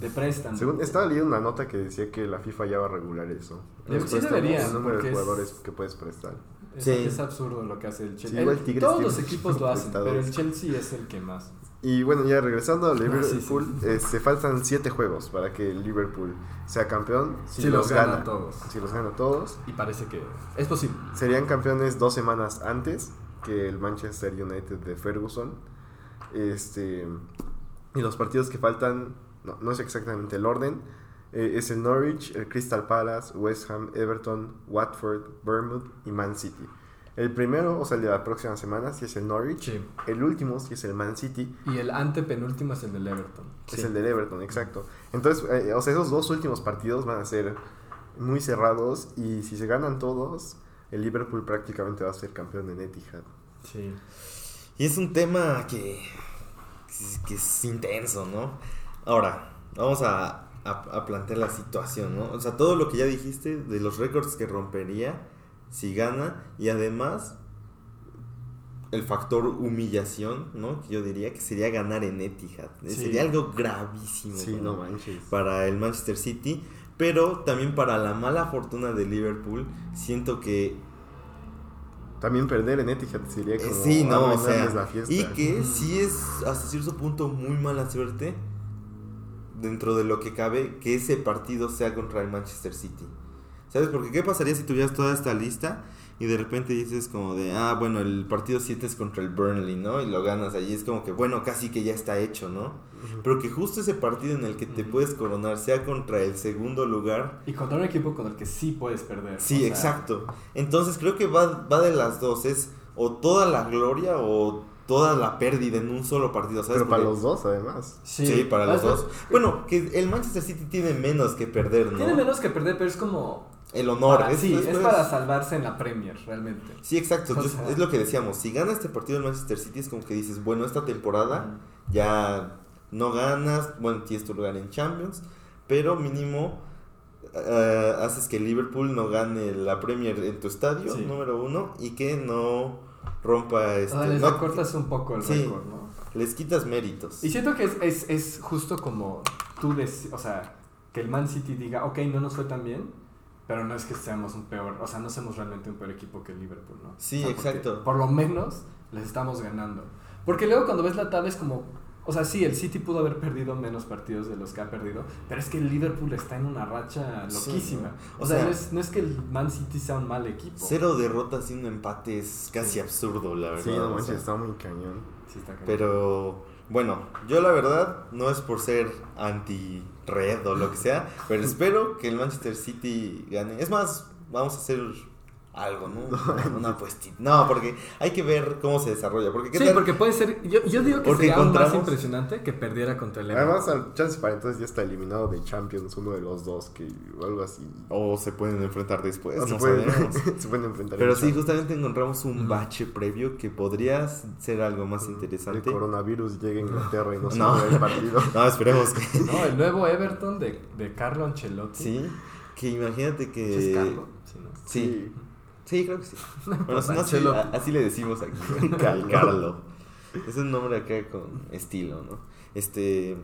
Speaker 1: de préstamo.
Speaker 2: Según, estaba leyendo una nota que decía que la FIFA ya va a regular eso. Los
Speaker 1: sí debería,
Speaker 2: El número de
Speaker 1: es-
Speaker 2: jugadores que puedes prestar.
Speaker 1: Es,
Speaker 3: Sí.
Speaker 1: es absurdo lo que hace el Chelsea.
Speaker 2: Sí, igual
Speaker 1: El-
Speaker 2: Tigres
Speaker 1: todos los equipos lo hacen, pero el Chelsea es el que más.
Speaker 2: Y bueno, ya regresando al
Speaker 1: Ah, sí,
Speaker 2: Liverpool,
Speaker 1: sí.
Speaker 2: este, faltan siete juegos para que el Liverpool sea campeón. Si,
Speaker 1: Si
Speaker 2: los,
Speaker 1: los gana
Speaker 2: gana,
Speaker 1: todos.
Speaker 2: Si los gana todos.
Speaker 1: Y parece que es posible.
Speaker 2: Serían campeones dos semanas antes que el Manchester United de Ferguson. Este, y los partidos que faltan, no, no es exactamente el orden, eh, es el Norwich, el Crystal Palace, West Ham, Everton, Watford, Bournemouth y Man City. El primero, o sea, el de la próxima semana, sí es el Norwich.
Speaker 1: Sí.
Speaker 2: El último, sí es el Man City.
Speaker 1: Y el antepenúltimo es el del Everton.
Speaker 2: Es el del Everton, exacto. Entonces, eh, o sea, esos dos últimos partidos van a ser muy cerrados y si se ganan todos, el Liverpool prácticamente va a ser campeón en Etihad.
Speaker 1: Sí.
Speaker 3: Y es un tema que, que es intenso, ¿no? Ahora, vamos a, a, a plantear la situación, ¿no? O sea, todo lo que ya dijiste de los récords que rompería si gana y además el factor humillación, ¿no? Que yo diría que sería ganar en Etihad.
Speaker 1: Sí.
Speaker 3: Sería algo gravísimo.
Speaker 2: Sí,
Speaker 3: para-
Speaker 2: no
Speaker 3: para el Manchester City, pero también para la mala fortuna de Liverpool, siento que
Speaker 2: También perder en Etihad sería
Speaker 3: eh,
Speaker 2: como
Speaker 3: sí, no, o sea,
Speaker 2: la fiesta.
Speaker 3: y que sí es hasta cierto punto muy mala suerte dentro de lo que cabe que ese partido sea contra el Manchester City. ¿Sabes? Porque qué pasaría si tuvieras toda esta lista y de repente dices como de, ah, bueno, el partido 7 es contra el Burnley, ¿no? Y lo ganas allí, es como que, bueno, casi que ya está hecho, ¿no? Pero que justo ese partido en el que te puedes coronar sea contra el segundo lugar
Speaker 1: Y contra un equipo con el que sí puedes perder.
Speaker 3: Sí,
Speaker 1: o sea,
Speaker 3: exacto. Entonces creo que va, va de las dos. Es o toda la gloria o toda la pérdida en un solo partido. ¿sabes?
Speaker 2: Pero para
Speaker 3: Porque-
Speaker 2: los dos, además.
Speaker 1: Sí,
Speaker 3: Sí, para los
Speaker 1: Además,
Speaker 3: dos. Bueno, que el Manchester City tiene menos que perder, ¿no?
Speaker 1: Tiene menos que perder, pero es como.
Speaker 3: El honor.
Speaker 1: para-
Speaker 3: es,
Speaker 1: sí,
Speaker 3: es-
Speaker 1: es
Speaker 3: es-
Speaker 1: para salvarse en la Premier, realmente.
Speaker 3: Sí, exacto.
Speaker 1: O
Speaker 3: Yo-
Speaker 1: sea-
Speaker 3: es lo que decíamos. Si gana este partido el Manchester City es como que dices, bueno, esta temporada ya no ganas, bueno, tienes tu lugar en Champions, pero mínimo eh, haces que Liverpool no gane la Premier en tu estadio,
Speaker 1: Sí.
Speaker 3: número uno, y que no rompa este...
Speaker 1: Sea, les
Speaker 3: no-
Speaker 1: recortas un poco el
Speaker 3: Sí.
Speaker 1: récord, ¿no?
Speaker 3: les quitas méritos.
Speaker 1: Y siento que es, es, es justo como tú, o sea, que el Man City diga, ok, no nos fue tan bien, pero no es que seamos un peor, o sea, no somos realmente un peor equipo que el Liverpool, ¿no?
Speaker 3: Sí,
Speaker 1: O sea,
Speaker 3: exacto.
Speaker 1: Por lo menos les estamos ganando. Porque luego cuando ves la tabla es como, o sea, sí, el City pudo haber perdido menos partidos de los que ha perdido, pero es que el Liverpool está en una racha
Speaker 3: Sí,
Speaker 1: loquísima.
Speaker 3: ¿no?
Speaker 1: O,
Speaker 3: O
Speaker 1: sea,
Speaker 3: sea,
Speaker 1: no, es, no es que el Man City sea un mal equipo.
Speaker 3: Cero derrotas y un empate es casi
Speaker 1: Sí.
Speaker 3: absurdo, la verdad.
Speaker 2: Sí, no
Speaker 3: o
Speaker 2: manches,
Speaker 3: sea.
Speaker 2: está muy cañón.
Speaker 1: Sí, está cañón.
Speaker 3: Pero bueno, yo la verdad no es por ser anti-red o lo que sea, pero espero que el Manchester City gane. Es más, vamos a hacer algo, ¿no? Una, [laughs] una apuestita. No, porque hay que ver cómo se desarrolla. Porque ¿qué
Speaker 1: Sí,
Speaker 3: tal?
Speaker 1: porque puede ser, yo, yo digo que
Speaker 3: Porque
Speaker 1: sería aún más
Speaker 3: encontramos-
Speaker 1: impresionante que perdiera contra el Everton.
Speaker 2: Además, al chance para entonces ya está eliminado de Champions, uno de los dos, que o algo así.
Speaker 3: O se pueden enfrentar después,
Speaker 2: No se, pueden, [laughs] se pueden enfrentar.
Speaker 3: Pero
Speaker 2: en
Speaker 3: sí,
Speaker 2: Champions.
Speaker 3: justamente encontramos un bache previo que podría ser algo más
Speaker 2: El
Speaker 3: interesante.
Speaker 2: coronavirus llega a Inglaterra y no [laughs] se
Speaker 3: No.
Speaker 2: el partido.
Speaker 3: No, esperemos que
Speaker 1: No, el nuevo Everton de, de Carlo Ancelotti.
Speaker 3: sí. Que imagínate
Speaker 1: ¿Sí
Speaker 3: que.
Speaker 1: ¿Es Carlo? Sí, ¿no?
Speaker 3: Sí. Sí, creo que sí. [laughs] Bueno, si no, sí, [laughs] así le decimos aquí. [laughs] Cal- Carlo. Es un nombre acá con estilo, ¿no? Este.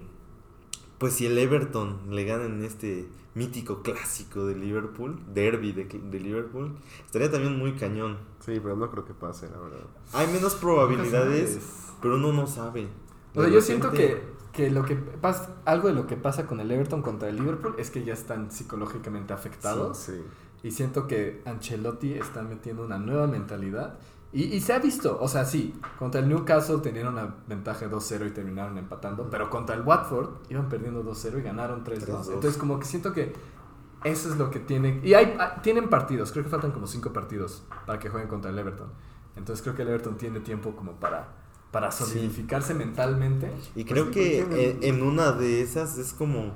Speaker 3: Pues si el Everton le gana en este mítico clásico de Liverpool, derby de, de Liverpool, estaría también muy cañón.
Speaker 2: Sí, pero no creo que pase, la verdad.
Speaker 3: Hay menos probabilidades, pero uno no sabe.
Speaker 1: O sea, yo siento que que lo que pasa, algo de lo que pasa con el Everton contra el Liverpool es que ya están psicológicamente afectados.
Speaker 2: Sí, sí.
Speaker 1: Y siento que Ancelotti está metiendo una nueva mentalidad. Y, y se ha visto, o sea, sí, contra el Newcastle tenían una ventaja de 2-0 y terminaron empatando, pero contra el Watford iban perdiendo 2-0 y ganaron 3-2.
Speaker 3: 3-2.
Speaker 1: Entonces como que siento que eso es lo que tienen. Y hay, ah, tienen partidos, creo que faltan como 5 partidos para que jueguen contra el Everton. Entonces creo que el Everton tiene tiempo como para, para solidificarse mentalmente.
Speaker 3: Y creo
Speaker 2: sí,
Speaker 3: que en, en una de esas es como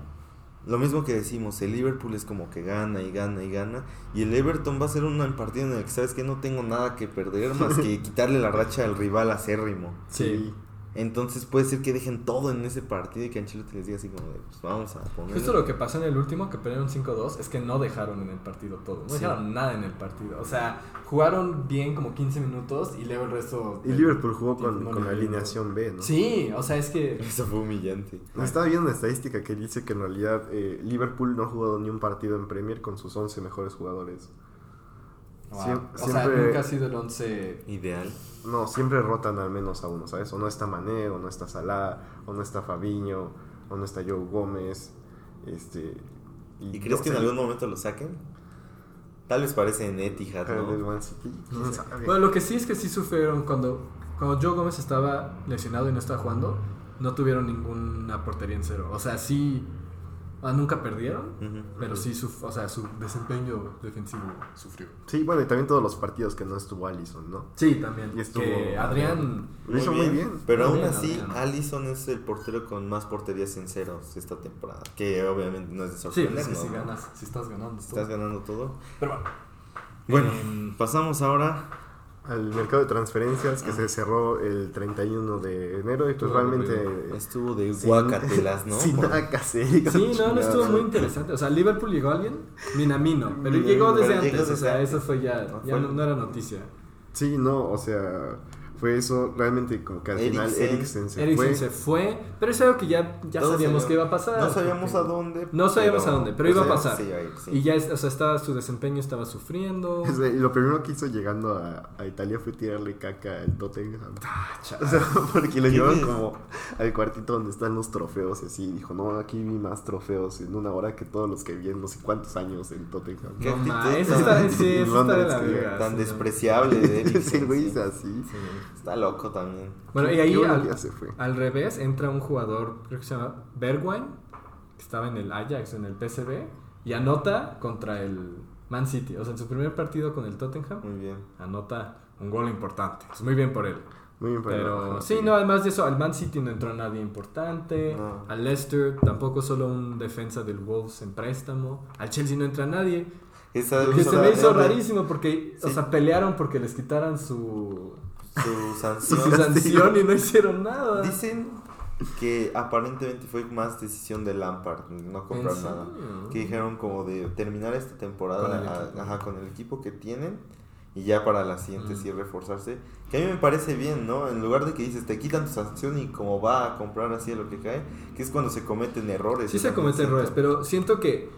Speaker 3: lo mismo que decimos, el Liverpool es como que gana y gana y gana, y el Everton va a ser un partido en el que sabes que no tengo nada que perder más que [laughs] quitarle la racha al rival acérrimo.
Speaker 1: Sí.
Speaker 3: Entonces puede ser que dejen todo en ese partido y que Ancelotti les diga así como de, pues vamos a poner...
Speaker 1: Justo lo que pasó en el último, que perdieron 5-2, es que no dejaron en el partido todo. No
Speaker 3: Sí.
Speaker 1: dejaron nada en el partido. O sea, jugaron bien como 15 minutos y luego el resto.
Speaker 2: Y Liverpool jugó con,
Speaker 1: No
Speaker 2: con alineación B, ¿no?
Speaker 1: Sí, o sea, es que.
Speaker 3: Eso fue humillante.
Speaker 2: Estaba viendo una estadística que dice que en realidad eh, Liverpool no ha jugado ni un partido en Premier con sus 11 mejores jugadores.
Speaker 1: wow. O sea, nunca ha sido el 11.
Speaker 3: Ideal.
Speaker 2: No, siempre rotan al menos a uno, ¿sabes? O no está Mané, o no está Salah, o no está Fabiño, o no está Joe Gómez. Este,
Speaker 3: ¿Y crees que en algún momento lo saquen? Tal vez parece en Etihad, ¿no?
Speaker 1: Bueno, lo que sí es que sí sufrieron cuando, cuando Joe Gómez estaba lesionado y no estaba jugando, no tuvieron ninguna portería en cero. O sea, sí. Ah, nunca perdieron, pero sí, su, o sea, su desempeño defensivo sufrió.
Speaker 2: Sí, bueno, y también todos los partidos que no estuvo Allison, ¿no?
Speaker 1: Sí, también.
Speaker 2: Y estuvo-
Speaker 1: que Adrián.
Speaker 2: Lo hizo muy bien.
Speaker 3: Pero aún así,
Speaker 1: Adrián.
Speaker 3: Allison es el portero con más porterías en ceros esta temporada. Que obviamente no es de
Speaker 1: Sí,
Speaker 3: sorprender,
Speaker 1: es que
Speaker 3: ¿no?
Speaker 1: si ganas, si estás ganando.
Speaker 3: Estás ganando todo.
Speaker 1: Pero bueno.
Speaker 3: Bueno,
Speaker 1: Em,
Speaker 3: pasamos ahora.
Speaker 2: Al mercado de transferencias que se cerró el 31 de enero y pues realmente...
Speaker 3: Estuvo de
Speaker 2: sin-
Speaker 3: guacatelas, [laughs] ¿no?
Speaker 2: Sin nada que hacer.
Speaker 1: Sí, no, no estuvo muy interesante. O sea, Liverpool llegó a alguien, Minamino, pero
Speaker 3: Minamino,
Speaker 1: llegó desde
Speaker 3: pero
Speaker 1: antes.
Speaker 3: llegó
Speaker 1: o sea,
Speaker 3: antes.
Speaker 1: eso fue ya, ya
Speaker 3: fue-
Speaker 1: no, no era noticia.
Speaker 2: Sí, no, o sea, fue eso realmente como que al final
Speaker 3: Eriksen-
Speaker 2: Eriksen se
Speaker 1: Eriksen
Speaker 2: fue.
Speaker 1: se fue, pero es algo que ya, ya sabíamos que iba a pasar.
Speaker 3: No sabíamos a dónde.
Speaker 1: No sabíamos a dónde, pero iba a
Speaker 3: sabíamos
Speaker 1: pasar.
Speaker 3: ir, sí.
Speaker 1: Y ya, o sea, estaba, su desempeño estaba sufriendo.
Speaker 2: O sea, y lo primero que hizo llegando a, a Italia fue tirarle caca al Tottenham.
Speaker 1: Ah,
Speaker 2: O sea, [laughs] porque lo
Speaker 3: ¿Qué
Speaker 2: llevaron
Speaker 3: ves?
Speaker 2: como al cuartito donde están los trofeos y así. Dijo, no, aquí vi más trofeos en una hora que todos los que vi en no sé cuántos años en Tottenham.
Speaker 3: ¿Qué
Speaker 1: no, ma, eso
Speaker 3: tan-
Speaker 1: está, sí, [laughs] eso está de
Speaker 2: Londres,
Speaker 1: la verga.
Speaker 3: Tan
Speaker 1: sí.
Speaker 3: despreciable de [laughs]
Speaker 2: Ese
Speaker 3: Eriksen,
Speaker 2: güey
Speaker 3: sí.
Speaker 2: es así.
Speaker 3: Está loco también.
Speaker 1: Bueno, y ahí al,
Speaker 2: que ya se fue.
Speaker 1: al revés entra un jugador, creo que se llama Bergwijn, que estaba en el Ajax, en el PSV, y anota contra el Man City. O sea, en su primer partido con el Tottenham,
Speaker 3: Muy bien.
Speaker 1: anota un gol importante. Es muy bien por él.
Speaker 2: Muy bien,
Speaker 1: Pero
Speaker 2: ajá,
Speaker 1: sí, no, además de eso, al Man City no entró nadie importante.
Speaker 3: No.
Speaker 1: Al Leicester tampoco solo un defensa del Wolves en préstamo. Al Chelsea no entra nadie.
Speaker 3: Esa
Speaker 1: Que se me hizo rarísimo porque, o sea, pelearon porque les quitaran su,
Speaker 3: Su [laughs]
Speaker 1: su
Speaker 3: sanción.
Speaker 1: sanción y no hicieron nada.
Speaker 3: Dicen que aparentemente fue más decisión de Lampard, no comprar
Speaker 1: ¿En
Speaker 3: nada. Que dijeron como de terminar esta temporada
Speaker 1: Con el equipo.
Speaker 3: ajá, con el equipo que tienen y ya para la siguiente
Speaker 1: Mm.
Speaker 3: sí reforzarse. Que a mí me parece bien, ¿no? En lugar de que dices te quitan tu sanción y como va a comprar así a lo que cae, que es cuando se cometen errores.
Speaker 1: Sí se cometen errores, pero siento que,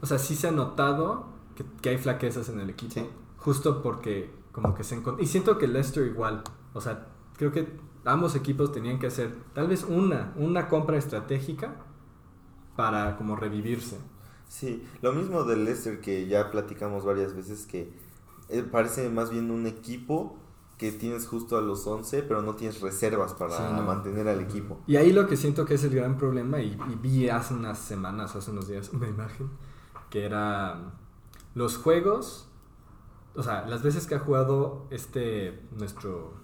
Speaker 1: o sea, sí se ha notado que, que hay flaquezas en el equipo.
Speaker 3: Sí.
Speaker 1: Justo porque como que se encontró... Y siento que Leicester igual. O sea, creo que ambos equipos tenían que hacer tal vez una, una compra estratégica para como revivirse.
Speaker 3: Sí, lo mismo del Leicester que ya platicamos varias veces que eh, parece más bien un equipo que tienes justo a los 11, pero no tienes reservas para
Speaker 1: Sí, no.
Speaker 3: mantener al equipo.
Speaker 1: Y ahí lo que siento que es el gran problema, y, y vi hace unas semanas, hace unos días, una imagen, que era los juegos, o sea, las veces que ha jugado este, nuestro,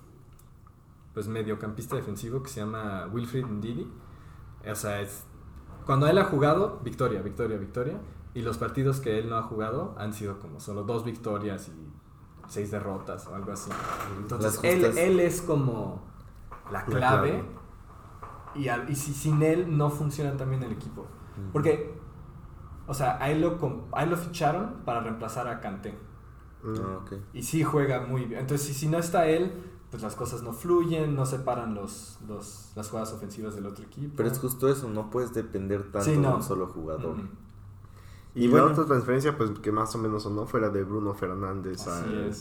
Speaker 1: pues, mediocampista defensivo que se llama Wilfried Ndidi, o sea, es, cuando él ha jugado, victoria, victoria, victoria, y los partidos que él no ha jugado han sido como solo dos victorias y seis derrotas o algo así. Entonces, él, él es como la
Speaker 2: La
Speaker 1: clave.
Speaker 2: clave.
Speaker 1: Y, al- y si, sin él no funciona también el equipo. Porque, o sea, a él lo, a él lo ficharon para reemplazar a Kanté.
Speaker 2: Mm.
Speaker 3: Ah, ok.
Speaker 1: Y sí juega muy bien. Entonces, si, si no está él, pues las cosas no fluyen, no se paran los, los, las jugadas ofensivas del otro equipo.
Speaker 3: Pero es justo eso, no puedes depender tanto
Speaker 1: Sí, no.
Speaker 3: de un solo jugador.
Speaker 1: Mm,
Speaker 2: Y,
Speaker 3: Y
Speaker 2: la
Speaker 3: bueno.
Speaker 2: otra transferencia, pues que más o menos sonó, fuera de Bruno Fernández al,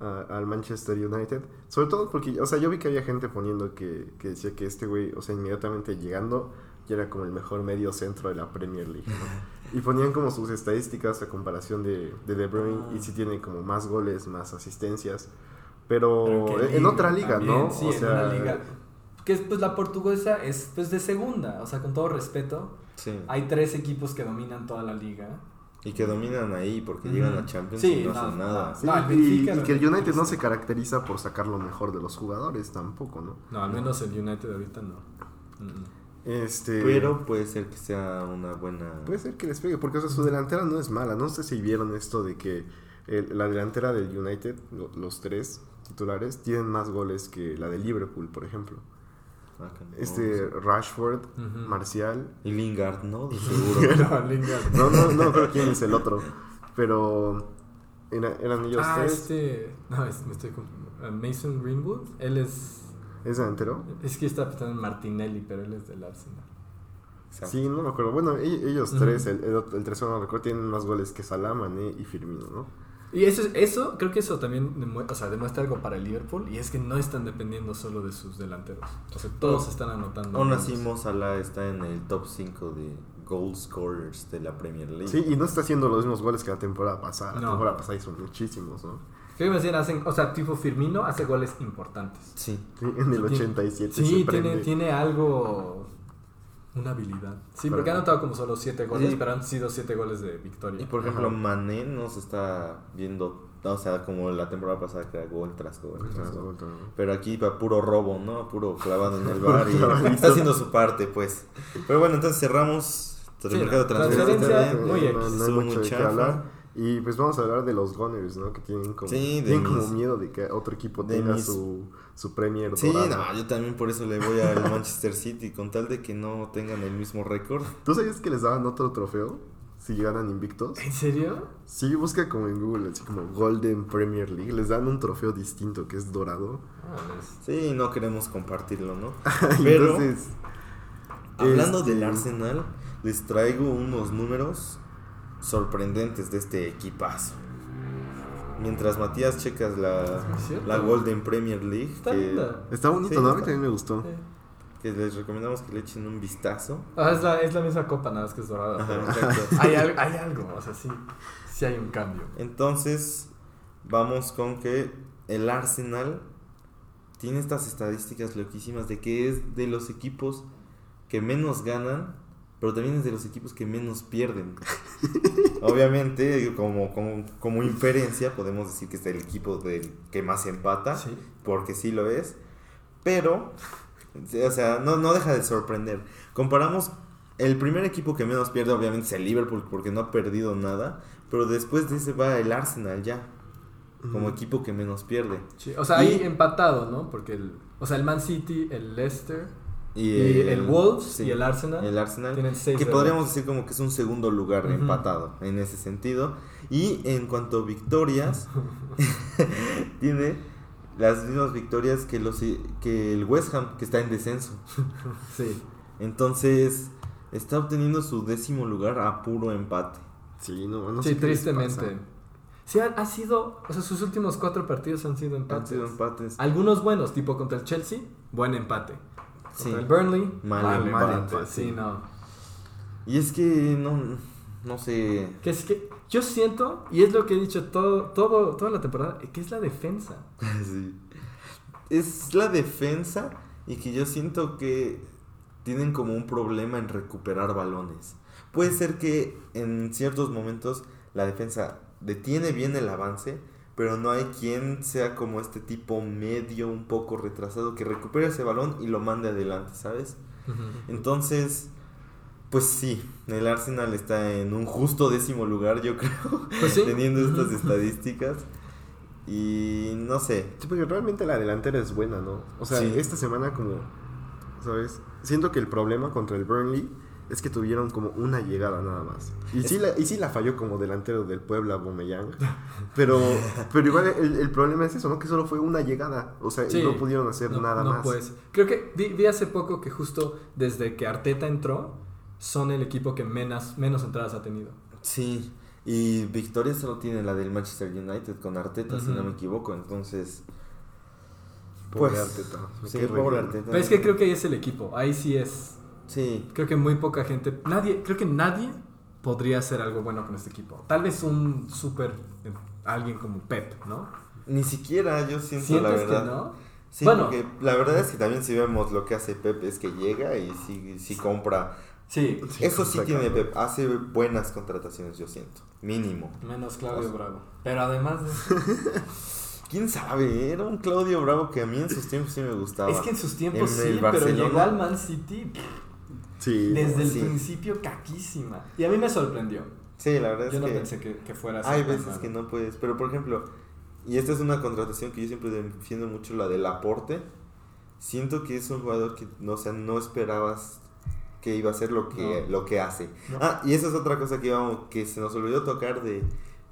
Speaker 2: a- al Manchester United. Sobre todo porque, o sea, yo vi que había gente poniendo que, que decía que este güey, o sea, inmediatamente llegando, ya era como el mejor medio centro de la Premier League. ¿no? [laughs] Y ponían como sus estadísticas a comparación de, de De Bruyne
Speaker 1: Ah.
Speaker 2: y si tiene como más goles, más asistencias. Pero, en, en otra liga,
Speaker 1: también,
Speaker 2: ¿no?
Speaker 1: Sí,
Speaker 2: o
Speaker 1: en
Speaker 2: sea,
Speaker 1: una liga. Que es, pues la portuguesa es pues de segunda, o sea, con todo respeto.
Speaker 3: Sí.
Speaker 1: Hay tres equipos que dominan toda la liga.
Speaker 3: Y que dominan ahí porque llegan a Champions
Speaker 1: Sí,
Speaker 3: y no,
Speaker 1: no,
Speaker 3: hacen nada.
Speaker 2: Sí,
Speaker 1: No, el
Speaker 2: y, que el United no se caracteriza por sacar lo mejor de los jugadores tampoco, ¿no?
Speaker 1: No, al menos el United ahorita no. Mm, mm.
Speaker 2: Este,
Speaker 3: Pero puede ser que sea una buena.
Speaker 2: Puede ser que les pegue, porque o sea, su delantera no es mala. No sé si vieron esto de que el- la delantera del United, lo- los tres titulares, tienen más goles que la de Liverpool, por ejemplo.
Speaker 3: Ah, no,
Speaker 2: Este
Speaker 3: no
Speaker 2: Rashford,
Speaker 1: Ujú.
Speaker 2: Marcial.
Speaker 3: Y Lingard, ¿no? De [laughs] seguro.
Speaker 1: No, [laughs] Lingard.
Speaker 2: No, no, no creo quién es el otro. Pero era- eran ellos
Speaker 1: Ah,
Speaker 2: tres.
Speaker 1: este. No, es- me estoy confundiendo. Mason Greenwood. Él es.
Speaker 2: ¿Es delantero?
Speaker 1: Es que está pensando en Martinelli, pero él es del Arsenal.
Speaker 3: Exacto.
Speaker 2: Sí, no me acuerdo. Bueno, e- ellos tres, el, el, otro- el tercero no recuerdo, tienen más goles que Salah, Mané y Firmino, ¿no?
Speaker 1: Y eso, es- eso creo que eso también o sea, demuestra algo para el Liverpool y es que no están dependiendo solo de sus delanteros. O sea, todos están anotando.
Speaker 3: Aún así, Mo Salah está en el top 5 de goal scorers de la Premier League.
Speaker 2: Sí, y no está haciendo los mismos goles que la temporada pasada. La
Speaker 1: No.
Speaker 2: temporada pasada hizo muchísimos, ¿no?
Speaker 1: Creo que más bien hacen, o sea, tipo Firmino hace goles importantes.
Speaker 3: Sí.
Speaker 2: En el
Speaker 1: Sí,
Speaker 2: 87
Speaker 1: Sí,
Speaker 2: se
Speaker 1: tiene, tiene algo. Una habilidad. Sí,
Speaker 2: Pero-
Speaker 1: porque ha anotado como solo 7 goles,
Speaker 3: Sí.
Speaker 1: pero han sido 7 goles de
Speaker 3: Y
Speaker 1: victoria.
Speaker 3: por ejemplo,
Speaker 2: Ajá.
Speaker 3: Mané no se está viendo, o sea, como la temporada pasada que era gol tras gol. tras
Speaker 2: Tras
Speaker 3: gol.
Speaker 2: gol, tras gol.
Speaker 3: Pero aquí va puro robo, ¿no? Puro clavado en el [laughs] bar y está haciendo su parte, pues. Pero bueno, entonces cerramos el mercado de
Speaker 1: la
Speaker 3: transferencias.
Speaker 1: transferencia, muy
Speaker 2: no,
Speaker 1: X.
Speaker 2: no hay mucho
Speaker 3: muy
Speaker 2: de
Speaker 3: chafa.
Speaker 2: hablar. Y pues vamos a hablar de los Gunners, ¿no? Que tienen como,
Speaker 3: Sí,
Speaker 2: tienen como miedo de que otro equipo
Speaker 3: de
Speaker 2: tenga
Speaker 3: mis-
Speaker 2: su, su Premier
Speaker 3: Sí,
Speaker 2: dorado.
Speaker 3: no, yo también por eso le voy al [laughs] Manchester City, con tal de que no tengan el mismo récord.
Speaker 2: ¿Tú sabías que les daban otro trofeo si llegaran invictos?
Speaker 1: ¿En serio?
Speaker 2: Sí, busca como en Google, así como Golden Premier League. Les dan un trofeo distinto que es dorado.
Speaker 1: Ah, es-
Speaker 3: Sí, no queremos compartirlo, ¿no? [laughs] Pero
Speaker 2: Entonces,
Speaker 3: hablando
Speaker 2: este-
Speaker 3: del Arsenal, les traigo unos números sorprendentes de este equipazo. Mientras Matías checas la, la Golden Premier League,
Speaker 1: Está
Speaker 3: que,
Speaker 1: linda.
Speaker 2: está bonito,
Speaker 3: Sí,
Speaker 2: ¿no? A mí también me gustó.
Speaker 1: Sí.
Speaker 3: que les recomendamos que le echen un vistazo.
Speaker 1: Ah, es, la, es la misma copa, nada más que es dorada. [laughs] Hay, al- hay algo, o sea, sí, sí hay un cambio.
Speaker 3: Entonces, vamos con que el Arsenal tiene estas estadísticas loquísimas de que es de los equipos que menos ganan, pero también es de los equipos que menos pierden. [laughs] Obviamente, como, como, como inferencia, podemos decir que es el equipo del que más empata,
Speaker 1: Sí.
Speaker 3: porque sí lo es, pero, o sea, no, no deja de sorprender. Comparamos, el primer equipo que menos pierde, obviamente, es el Liverpool, porque no ha perdido nada, pero después de ese va el Arsenal ya, como equipo que menos pierde.
Speaker 1: Sí, O sea,
Speaker 3: Y-
Speaker 1: hay empatado, ¿no? Porque el, o sea, el Man City, el Leicester,
Speaker 3: Y,
Speaker 1: y el Wolves
Speaker 3: sí,
Speaker 1: y el Arsenal
Speaker 3: el Arsenal
Speaker 1: tienen seis
Speaker 3: que podríamos decir como que es un segundo lugar empatado en ese sentido. Y en cuanto a victorias, [laughs] [laughs] tiene las mismas victorias que, los, que el West Ham, que está en descenso. [laughs]
Speaker 1: Sí.
Speaker 3: Entonces, está obteniendo su décimo lugar a puro empate.
Speaker 2: Sí, no, no
Speaker 1: sí,
Speaker 2: sé qué les
Speaker 1: tristemente. Sí, ha, ha sido, o sea, sus últimos cuatro partidos han sido
Speaker 3: Han
Speaker 1: empates.
Speaker 3: sido empates.
Speaker 1: Algunos buenos, tipo contra el Chelsea, buen empate. Contra
Speaker 3: Sí.
Speaker 1: el Burnley,
Speaker 3: Mal
Speaker 1: mal,
Speaker 3: empate,
Speaker 1: empate.
Speaker 2: sí.
Speaker 1: Sí, no.
Speaker 3: Y es que no, no sé.
Speaker 1: Que es que yo siento, y es lo que he dicho todo, todo, toda la temporada, que es la defensa. [laughs]
Speaker 3: Sí. Es la defensa y que yo siento que tienen como un problema en recuperar balones. Puede ser que en ciertos momentos la defensa detiene bien el avance, pero no hay quien sea como este tipo medio, un poco retrasado, que recupere ese balón y lo mande adelante, ¿sabes? Entonces, pues sí, el Arsenal está en un justo décimo lugar, yo [laughs] creo,
Speaker 1: Pues sí.
Speaker 3: teniendo estas estadísticas. Y no sé,
Speaker 2: Sí, porque realmente la delantera es buena, ¿no? O sea,
Speaker 3: Sí.
Speaker 2: esta semana como, ¿sabes? Siento que el problema contra el Burnley es que tuvieron como una llegada nada más. Y, sí, la, y sí la falló como delantero del Puebla, Bomeyang. Pero, [laughs] pero igual el, el problema es eso, ¿no? Que solo fue una llegada. O sea,
Speaker 1: Sí,
Speaker 2: no pudieron hacer
Speaker 1: no,
Speaker 2: nada
Speaker 1: no
Speaker 2: más.
Speaker 1: puedes. Creo que vi, vi hace poco que justo desde que Arteta entró, son el equipo que menos, menos entradas ha tenido.
Speaker 3: Sí, Y victoria solo tiene la del Manchester United con Arteta, si no me equivoco. Entonces,
Speaker 2: Pobre
Speaker 3: pues,
Speaker 2: Arteta.
Speaker 3: Sí, pobre. Arteta.
Speaker 1: Pero es que creo que ahí es el equipo. Ahí sí es.
Speaker 3: Sí,
Speaker 1: Creo que muy poca gente. Nadie, creo que nadie podría hacer algo bueno con este equipo. Tal vez un súper. eh, Alguien como Pep, ¿no?
Speaker 3: ni siquiera yo siento la
Speaker 1: ¿Sientes que
Speaker 3: verdad.
Speaker 1: no?
Speaker 3: Sí,
Speaker 1: Bueno.
Speaker 3: porque la verdad es que también si vemos lo que hace Pep es que llega y sí, sí compra.
Speaker 1: Sí,
Speaker 2: Sí,
Speaker 3: Eso sí tiene. Pep, hace buenas contrataciones, yo siento. Mínimo.
Speaker 1: menos Claudio
Speaker 3: O sea-
Speaker 1: Bravo. Pero además de [laughs]
Speaker 3: ¿Quién sabe? Era un Claudio Bravo que a mí en sus tiempos sí me gustaba.
Speaker 1: Es que en sus tiempos
Speaker 3: En
Speaker 1: sí, pero llegó al Man City
Speaker 2: Sí.
Speaker 1: desde el
Speaker 3: sí.
Speaker 1: principio caquísima. Y a mí me sorprendió.
Speaker 3: Sí, la verdad es
Speaker 1: Yo no
Speaker 3: que
Speaker 1: pensé que, que fuera así.
Speaker 3: hay veces que no puedes. Pero por ejemplo, y esta es una contratación que yo siempre defiendo mucho, la del aporte. Siento que es un jugador que no, o sea, no esperabas que iba a hacer lo que,
Speaker 1: No.
Speaker 3: lo que hace.
Speaker 1: No.
Speaker 3: Ah, y esa es otra cosa que, íbamos- que se nos olvidó tocar de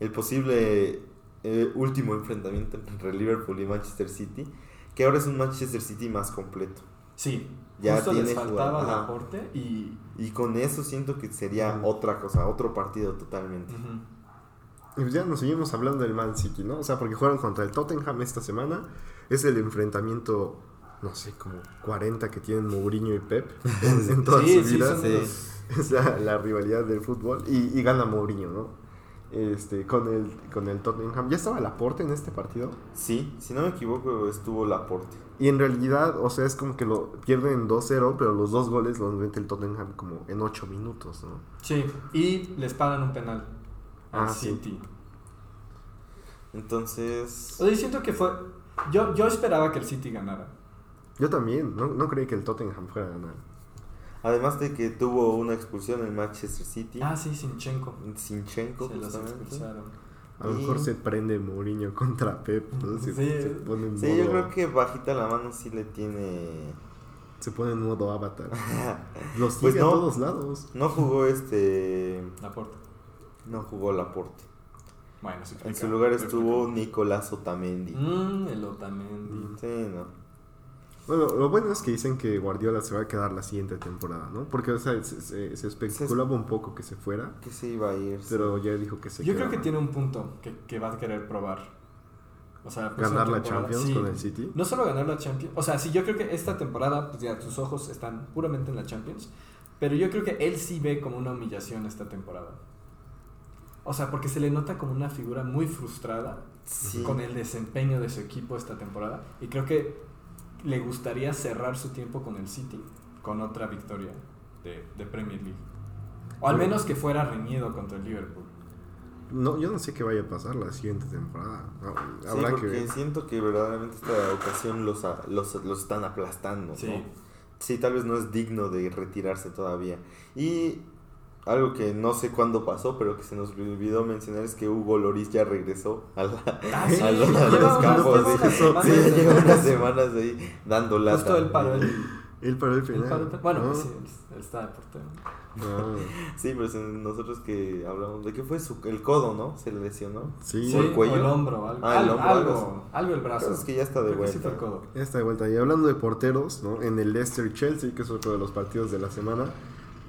Speaker 3: el posible eh, último enfrentamiento entre Liverpool y Manchester City, que ahora es un Manchester City más completo.
Speaker 1: Sí,
Speaker 3: Ya
Speaker 1: justo les
Speaker 3: tiene
Speaker 1: faltaba
Speaker 3: jugador-
Speaker 1: aporte y...
Speaker 3: Y con eso siento que sería otra cosa, otro partido totalmente.
Speaker 2: Y pues ya nos seguimos hablando del Man City, ¿no? O sea, porque jugaron contra el Tottenham esta semana. Es el enfrentamiento, no sé, como 40 que tienen Mourinho y Pep [laughs] en, en toda
Speaker 1: Sí,
Speaker 2: su
Speaker 1: sí, los- [laughs]
Speaker 2: Es la, la rivalidad del fútbol. Y, y gana Mourinho, ¿no? Este, con el, con el Tottenham. ¿Ya estaba Laporte en este partido?
Speaker 3: Sí, si no me equivoco, estuvo Laporte.
Speaker 2: Y en realidad, o sea, es como que lo pierden 2-0, pero los dos goles los mete el Tottenham como en 8 minutos, ¿no?
Speaker 1: Sí, y les pagan un penal al
Speaker 2: Ah, sí.
Speaker 1: City.
Speaker 3: Entonces,
Speaker 1: O sea, yo siento que fue... Yo, yo esperaba que el City ganara.
Speaker 2: Yo también, no, no creí que el Tottenham fuera a ganar.
Speaker 3: además de que tuvo una expulsión en Manchester City,
Speaker 1: Ah, sí, Sinchenko.
Speaker 3: Sinchenko
Speaker 1: Se los
Speaker 3: justamente.
Speaker 1: expulsaron.
Speaker 2: A lo mejor se prende Mourinho contra Pep, ¿no? Se,
Speaker 1: Sí.
Speaker 2: se pone en
Speaker 3: Sí, yo creo que bajita la mano sí le tiene...
Speaker 2: Se pone en modo avatar. [laughs] Los
Speaker 3: Pues
Speaker 2: sigue
Speaker 3: no.
Speaker 2: a todos lados.
Speaker 3: No jugó este...
Speaker 1: Laporte.
Speaker 3: No jugó Laporte.
Speaker 1: Bueno, se
Speaker 3: En su lugar estuvo. Nicolás Otamendi.
Speaker 1: Mmm, el Otamendi.
Speaker 3: Sí, no.
Speaker 2: Bueno, lo bueno es que dicen que Guardiola se va a quedar la siguiente temporada, ¿no? Porque o sea, se, se- se especulaba un poco que se fuera,
Speaker 3: Que se iba a ir. sí.
Speaker 2: pero ya dijo que se
Speaker 1: Yo creo que tiene un punto que, que va a querer probar. O sea, pues,
Speaker 2: ganar la Champions
Speaker 1: sí.
Speaker 2: con el City.
Speaker 1: No solo ganar la Champions. O sea, sí, yo creo que esta temporada, pues ya sus ojos están puramente en la Champions. Pero yo creo que él sí ve como una humillación esta temporada. O sea, porque se le nota como una figura muy frustrada
Speaker 3: Sí.
Speaker 1: con el desempeño de su equipo esta temporada. Y creo que le gustaría cerrar su tiempo con el City con otra victoria de, de Premier League. O al
Speaker 2: Bueno.
Speaker 1: menos que fuera reñido contra el Liverpool.
Speaker 2: No, yo no sé qué vaya a pasar la siguiente temporada. No,
Speaker 3: Sí,
Speaker 2: habrá que
Speaker 3: porque
Speaker 2: ver.
Speaker 3: siento que verdaderamente esta ocasión los, a- los, los están aplastando,
Speaker 1: Sí.
Speaker 3: ¿no? Sí, tal vez no es digno de retirarse todavía. Y algo que no sé cuándo pasó, pero que se nos olvidó mencionar es que Hugo Loris ya regresó a, la-
Speaker 1: Ah, [laughs] sí,
Speaker 3: a los, a
Speaker 1: lleva
Speaker 3: los
Speaker 1: unas-
Speaker 3: campos.
Speaker 1: lleva
Speaker 3: sí.
Speaker 1: unas semanas.
Speaker 3: Sí, lleva unas semanas ahí dando lata.
Speaker 1: Justo él paró el,
Speaker 2: Él paró el
Speaker 1: él
Speaker 2: final.
Speaker 1: paró el- Bueno,
Speaker 2: ¿no?
Speaker 1: pues sí, él- él está de portero.
Speaker 2: No. [laughs]
Speaker 3: Sí, pero si nosotros que hablamos de que fue su, el codo, ¿no? Se le lesionó.
Speaker 2: Sí,
Speaker 1: Sí,
Speaker 3: ¿O el cuello?
Speaker 1: o el hombro, algo.
Speaker 3: Ah, el
Speaker 1: algo,
Speaker 3: hombro,
Speaker 1: algo,
Speaker 3: algo
Speaker 1: algo el brazo.
Speaker 3: Pero es que ya está de
Speaker 1: Creo
Speaker 3: vuelta.
Speaker 1: el.
Speaker 2: Ya está de vuelta. Y hablando de porteros, ¿no? En el Leicester y Chelsea, que es otro de los partidos de la semana,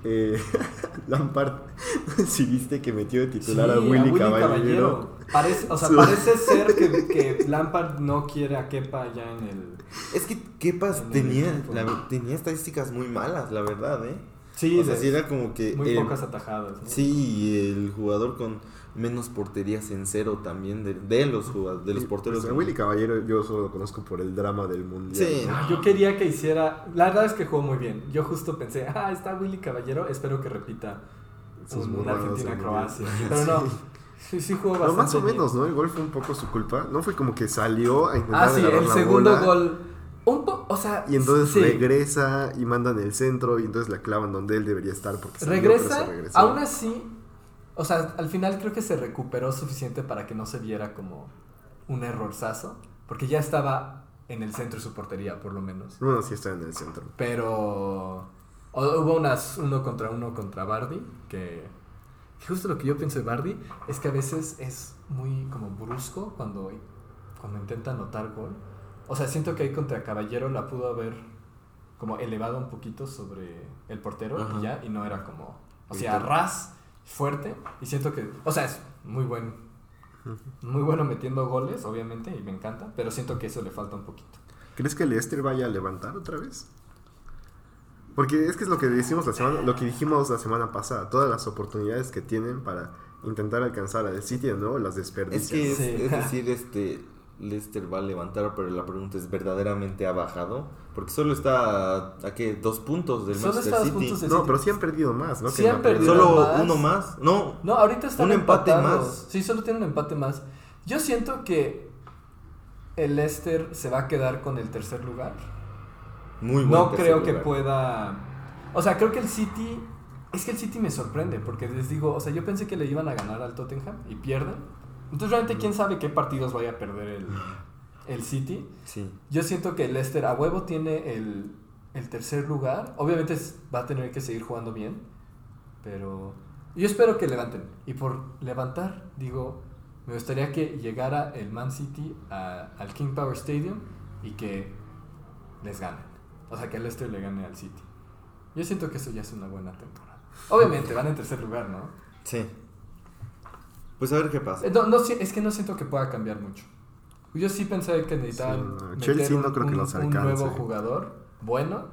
Speaker 2: eh, [laughs] Lampard, [laughs] si viste que metió de titular a Willy, Caballero.
Speaker 1: Parece, o sea, parece ser que, [laughs] que Lampard no quiere a Kepa ya en el...
Speaker 3: Es que
Speaker 1: el
Speaker 3: tenía, la- tenía estadísticas muy malas, la verdad, ¿eh?
Speaker 1: Sí,
Speaker 3: o sea, sí era como que...
Speaker 1: muy
Speaker 3: el-
Speaker 1: pocas atajadas. ¿no?
Speaker 3: Sí, el jugador con menos porterías en cero también de, de los jugadores, de los porteros.
Speaker 2: pues, Willy Caballero yo solo lo conozco por el drama del mundial.
Speaker 3: Sí.
Speaker 2: ¿no?
Speaker 1: Yo quería que hiciera... La verdad es que jugó muy bien. Yo justo pensé, ah, está Willy Caballero, espero que repita
Speaker 2: Sus
Speaker 1: un
Speaker 2: burradas
Speaker 1: Argentina-Croacia.
Speaker 2: del
Speaker 1: Pero no, [laughs] sí, sí jugó
Speaker 2: Pero
Speaker 1: bastante
Speaker 2: más o
Speaker 1: bien.
Speaker 2: menos, ¿no? El gol fue un poco su culpa. No fue como que salió a intentar
Speaker 1: Ah, sí, el
Speaker 2: la
Speaker 1: segundo
Speaker 2: bola,
Speaker 1: gol... Un po- o sea,
Speaker 2: Y entonces
Speaker 1: sí.
Speaker 2: regresa y mandan el centro y entonces la clavan donde él debería estar porque
Speaker 1: regresa, aún así, o sea, al final creo que se recuperó suficiente para que no se viera como un errorzazo, porque ya estaba en el centro de su portería, por lo menos.
Speaker 2: Bueno, sí está en el centro.
Speaker 1: Pero o- hubo unas uno contra uno contra Bardi, que, que justo lo que yo pienso de Bardi es que a veces es muy como brusco cuando, cuando intenta anotar gol. O sea, siento que ahí contra Caballero la pudo haber como elevado un poquito sobre el portero
Speaker 3: Ajá.
Speaker 1: y ya, y no era como, o sea, ras, fuerte y siento que, o sea, es muy buen, muy bueno metiendo goles, obviamente, y me encanta, pero siento que eso le falta un poquito.
Speaker 2: ¿Crees que el Leicester vaya a levantar otra vez? Porque es que es lo que decimos la semana, lo que dijimos la semana pasada, todas las oportunidades que tienen para intentar alcanzar al City de nuevo las desperdician.
Speaker 3: Es que es,
Speaker 1: Sí.
Speaker 3: es decir, este Leicester va a levantar, pero la pregunta es verdaderamente ha bajado, porque solo está a, a qué dos puntos del
Speaker 1: Solo
Speaker 3: Manchester
Speaker 1: está
Speaker 3: City.
Speaker 1: puntos del
Speaker 2: No,
Speaker 1: City.
Speaker 2: pero sí han perdido más, ¿no?
Speaker 1: Sí han perdido.
Speaker 3: Solo
Speaker 1: más.
Speaker 3: uno más. No,
Speaker 1: No, ahorita están
Speaker 3: Un empate
Speaker 1: empatados.
Speaker 3: más.
Speaker 1: Sí, solo tienen un empate más. Yo siento que el Leicester se va a quedar con el tercer lugar.
Speaker 3: muy buen
Speaker 1: No creo que pueda. O sea, creo que el City. Es que el City me sorprende porque les digo, o sea, yo pensé que le iban a ganar al Tottenham y pierden. Entonces, realmente, quién sabe qué partidos vaya a perder el, el City.
Speaker 3: Sí.
Speaker 1: Yo siento que el Leicester a huevo tiene el, el tercer lugar. Obviamente va a tener que seguir jugando bien. Pero yo espero que levanten. Y por levantar, digo, me gustaría que llegara el Man City a- al King Power Stadium y que les ganen. O sea, que el Leicester le gane al City. Yo siento que eso ya es una buena temporada. Obviamente [laughs] van en tercer lugar, ¿no?
Speaker 3: Sí. Pues a ver qué pasa.
Speaker 1: Eh, No, no, si- es que no siento que pueda cambiar mucho. Yo sí pensé que necesitaban
Speaker 2: Sí, no,
Speaker 1: meter
Speaker 2: Chelsea no
Speaker 1: un,
Speaker 2: creo que
Speaker 1: un-
Speaker 2: los
Speaker 1: un
Speaker 2: alcance.
Speaker 1: nuevo jugador bueno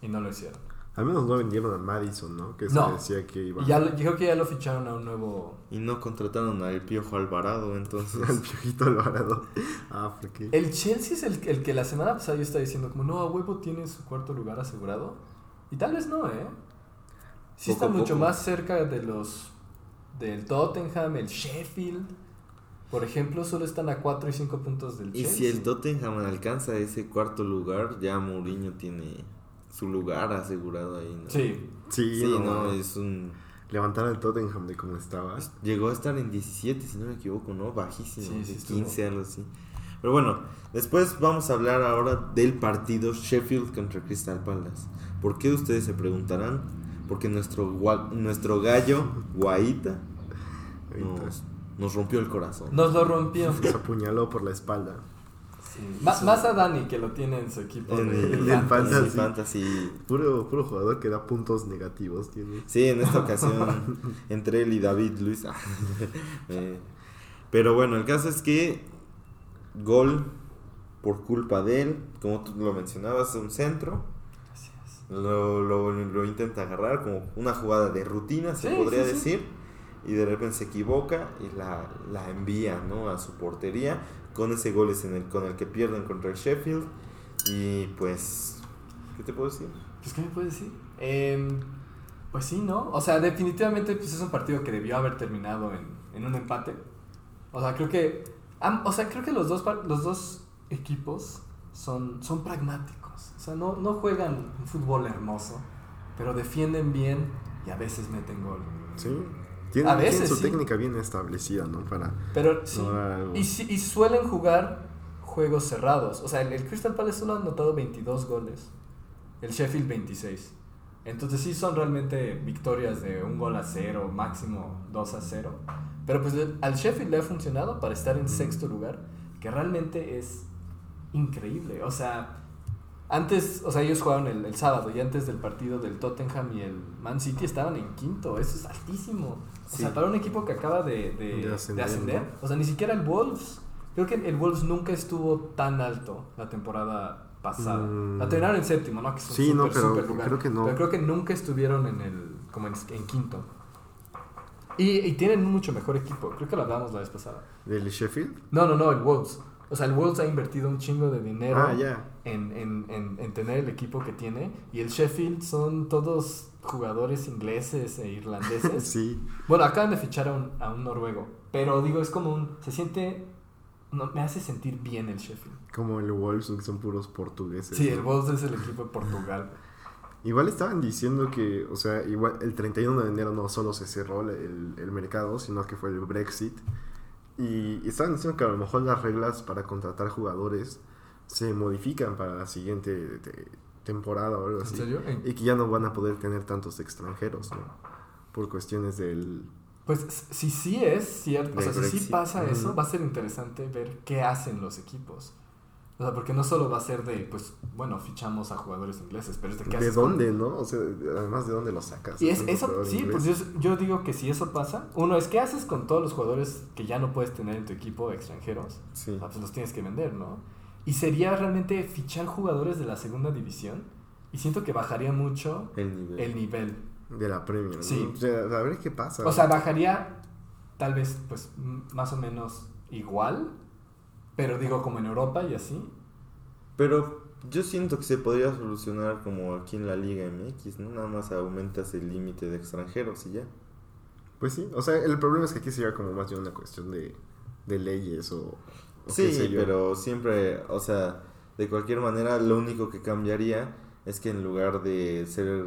Speaker 1: y no lo hicieron.
Speaker 2: Al menos no vendieron a Madison, ¿no? Que se
Speaker 1: No.
Speaker 2: decía que iba
Speaker 1: Y ya lo- yo creo que ya lo ficharon a un nuevo...
Speaker 3: Y no contrataron al Piojo Alvarado, entonces. [laughs]
Speaker 2: al Piojito Alvarado. Ah, ¿por qué?
Speaker 1: El Chelsea es el, el que la semana pasada yo estaba diciendo como, no, a huevo tiene su cuarto lugar asegurado. Y tal vez no, ¿eh? Sí
Speaker 3: Poco
Speaker 1: está mucho
Speaker 3: poco.
Speaker 1: más cerca de los... Del Tottenham, el Sheffield. Por ejemplo, solo están a 4 y 5 puntos del
Speaker 3: Y
Speaker 1: Chelsea.
Speaker 3: si el Tottenham alcanza ese cuarto lugar, ya Mourinho tiene su lugar asegurado ahí, ¿no?
Speaker 1: Sí,
Speaker 2: Sí,
Speaker 3: Sí,
Speaker 2: no,
Speaker 3: no, es un...
Speaker 2: levantar al Tottenham de cómo estaba.
Speaker 3: Llegó a estar en 17, si no me equivoco, ¿no? Bajísimo,
Speaker 1: Sí, sí
Speaker 3: de
Speaker 1: estuvo.
Speaker 3: 15, algo así. Pero bueno, después vamos a hablar ahora del partido Sheffield contra Crystal Palace. ¿Por qué ustedes se preguntarán? Porque nuestro, gua- nuestro gallo, Guaita,
Speaker 2: Ahorita.
Speaker 3: nos, nos rompió el corazón.
Speaker 1: nos lo rompió.
Speaker 2: Se apuñaló por la espalda.
Speaker 1: Ma- más a Dani que lo tiene en su equipo.
Speaker 3: En
Speaker 1: de-
Speaker 3: el,
Speaker 1: fantasy.
Speaker 2: fantasy.
Speaker 3: fantasy.
Speaker 2: Puro, puro jugador que da puntos negativos tiene.
Speaker 3: Sí, en esta ocasión [laughs] entre él y David Luis. [laughs] Eh, pero bueno, el caso es que gol por culpa de él, como tú lo mencionabas, un centro. Lo, lo, lo intenta agarrar como una jugada de rutina, se
Speaker 1: Sí,
Speaker 3: podría
Speaker 1: sí, sí.
Speaker 3: decir. Y de repente se equivoca y la, la envía ¿no? a su portería. Con ese gol es en el, con el que pierden contra el Sheffield. Y pues, ¿qué te puedo decir?
Speaker 1: Pues, ¿qué me puedes decir? Em, pues sí, ¿no? O sea, definitivamente pues, es un partido que debió haber terminado en, en un empate. O sea, creo que. am- o sea, creo que los dos, los dos equipos son, son pragmáticos. O sea, no, no juegan un fútbol hermoso, pero defienden bien y a veces meten gol.
Speaker 2: Sí. Tienen,
Speaker 1: A veces
Speaker 2: tienen su
Speaker 1: sí.
Speaker 2: técnica bien establecida, ¿no? Para
Speaker 1: Pero sí.
Speaker 2: algo.
Speaker 1: Y, y suelen jugar juegos cerrados. O sea, el, el Crystal Palace solo ha anotado 22 goles. El Sheffield 26. Entonces sí son realmente victorias de un gol a cero, máximo 2 a 0. Pero pues al Sheffield le ha funcionado para estar en sexto lugar, que realmente es increíble. O sea, antes, o sea, ellos jugaron el, el sábado y antes del partido del Tottenham y el Man City estaban en quinto. Eso es altísimo. O
Speaker 3: Sí.
Speaker 1: sea, para un equipo que acaba de, de-
Speaker 2: De
Speaker 1: de
Speaker 2: ascender, ¿no?
Speaker 1: o sea, ni siquiera el Wolves. Creo que el Wolves nunca estuvo tan alto la temporada pasada.
Speaker 2: Mm.
Speaker 1: La terminaron en séptimo, ¿no? Que es un
Speaker 2: Sí, no,
Speaker 1: súper,
Speaker 2: pero
Speaker 1: súper lugar.
Speaker 2: creo que no.
Speaker 1: Pero creo que nunca estuvieron en el como en, en quinto. Y, y tienen un mucho mejor equipo. Creo que lo hablamos la vez pasada.
Speaker 2: ¿Del Sheffield?
Speaker 1: No, no, no, el Wolves. O sea, el Wolves ha invertido un chingo de dinero
Speaker 2: Ah, ya.
Speaker 1: En, en, en, en tener el equipo que tiene. Y el Sheffield son todos jugadores ingleses e irlandeses. [laughs]
Speaker 2: Sí.
Speaker 1: Bueno, acaban de fichar a un, a un noruego. Pero digo, es como un. Se siente. No, me hace sentir bien el Sheffield.
Speaker 2: Como el Wolves, que son puros portugueses.
Speaker 1: Sí,
Speaker 2: ¿no?
Speaker 1: el Wolves es el equipo de Portugal. [laughs]
Speaker 2: Igual estaban diciendo que, o sea, igual el 31 de enero no solo se cerró el, el mercado, sino que fue el Brexit. Y estaban diciendo que a lo mejor las reglas para contratar jugadores se modifican para la siguiente te- temporada o algo
Speaker 1: ¿En
Speaker 2: así.
Speaker 1: serio? En-
Speaker 2: Y que ya no van a poder tener tantos extranjeros, ¿no? Por cuestiones del...
Speaker 1: Pues si sí es cierto, o sea, si sí pasa eso, va a ser interesante ver qué hacen los equipos. O O sea, porque no solo va a ser de, pues, bueno, fichamos a jugadores ingleses, pero es de qué
Speaker 2: ¿De
Speaker 1: haces con-
Speaker 2: dónde, no? O sea, además, ¿de dónde los sacas?
Speaker 1: Y es, eso, sí,
Speaker 2: inglés.
Speaker 1: pues yo, yo digo que si eso pasa, uno es, ¿qué haces con todos los jugadores que ya no puedes tener en tu equipo extranjeros?
Speaker 2: Sí.
Speaker 1: Ah, pues los tienes que vender, ¿no? Y sería realmente fichar jugadores de la segunda división. Y siento que bajaría mucho
Speaker 3: El nivel.
Speaker 1: el nivel.
Speaker 2: De la Premier. ¿no?
Speaker 1: Sí.
Speaker 2: O sea, a ver qué pasa.
Speaker 1: O sea, bajaría tal vez, pues, más o menos igual. Pero digo, como en Europa y así.
Speaker 3: Pero yo siento que se podría solucionar como aquí en la Liga MX, ¿no? Nada más aumentas el límite de extranjeros y ya.
Speaker 2: Pues sí, o sea, el problema es que aquí sería como más bien una cuestión de, de leyes o,
Speaker 3: Sí, pero siempre, o sea, de cualquier manera, lo único que cambiaría es que en lugar de ser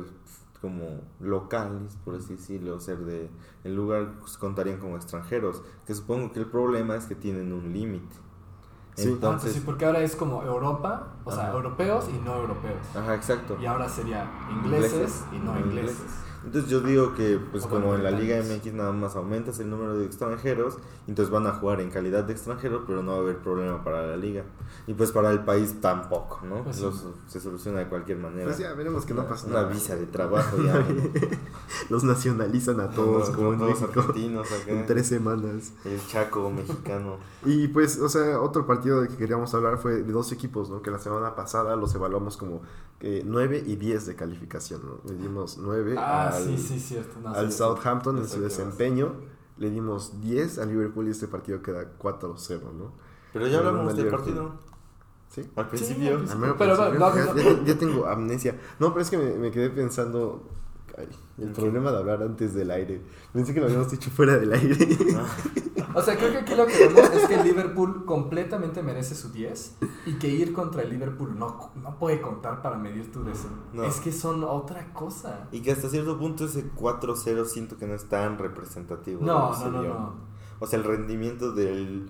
Speaker 3: como locales, por así decirlo, ser de, en lugar pues, contarían como extranjeros, que supongo que el problema es que tienen un límite.
Speaker 2: Sí.
Speaker 1: Ah, pues
Speaker 3: Entonces,
Speaker 1: sí, porque ahora es como Europa, o sea, europeos y no europeos.
Speaker 3: ajá, exacto.
Speaker 1: Y ahora sería ingleses,
Speaker 3: Ingleses
Speaker 1: y no
Speaker 3: no
Speaker 1: ingleses.
Speaker 3: Entonces yo digo que pues
Speaker 1: O
Speaker 3: como en la Liga. MX nada más aumentas el número de extranjeros, entonces van a jugar en calidad de extranjeros, pero no va a haber problema para la liga. Y pues para el país tampoco, ¿no?
Speaker 1: Pues sí.
Speaker 3: Se soluciona de cualquier manera.
Speaker 2: Pues ya veremos que no
Speaker 3: Una-
Speaker 2: pasa
Speaker 3: Una visa de trabajo ya. ¿no? [laughs]
Speaker 2: Los nacionalizan a todos, como en
Speaker 3: todos
Speaker 2: México,
Speaker 3: argentinos acá.
Speaker 2: en tres semanas.
Speaker 3: El Chaco mexicano. [laughs]
Speaker 2: Y pues, o sea, otro partido del que queríamos hablar fue de dos equipos, ¿no? Que la semana pasada los evaluamos como eh, 9 y 10 de calificación, ¿no? Le dimos 9
Speaker 1: Ah,
Speaker 2: al,
Speaker 1: sí, sí, cierto. No,
Speaker 2: al
Speaker 1: sí,
Speaker 2: Southampton en su desempeño. Le dimos 10 al Liverpool y este partido queda 4-0, ¿no?
Speaker 3: Pero ya hablamos del partido.
Speaker 2: ¿Sí?
Speaker 3: Al
Speaker 1: Sí,
Speaker 3: principio.
Speaker 1: al
Speaker 2: Al
Speaker 1: Pero
Speaker 2: principio.
Speaker 1: va-
Speaker 2: ya, ya- ya tengo amnesia. No, pero es que me, me quedé pensando. Ay, el problema de hablar antes del aire. Pensé que lo habíamos dicho fuera del aire.
Speaker 1: O sea, creo que aquí lo que vemos es que el Liverpool completamente merece su 10 y que ir contra el Liverpool no, no puede contar para medir tu deseo.
Speaker 3: No.
Speaker 1: Es que son otra cosa.
Speaker 3: Y que hasta cierto punto ese 4-0 siento que no es tan representativo.
Speaker 1: No, no, no.
Speaker 3: O sea, el rendimiento del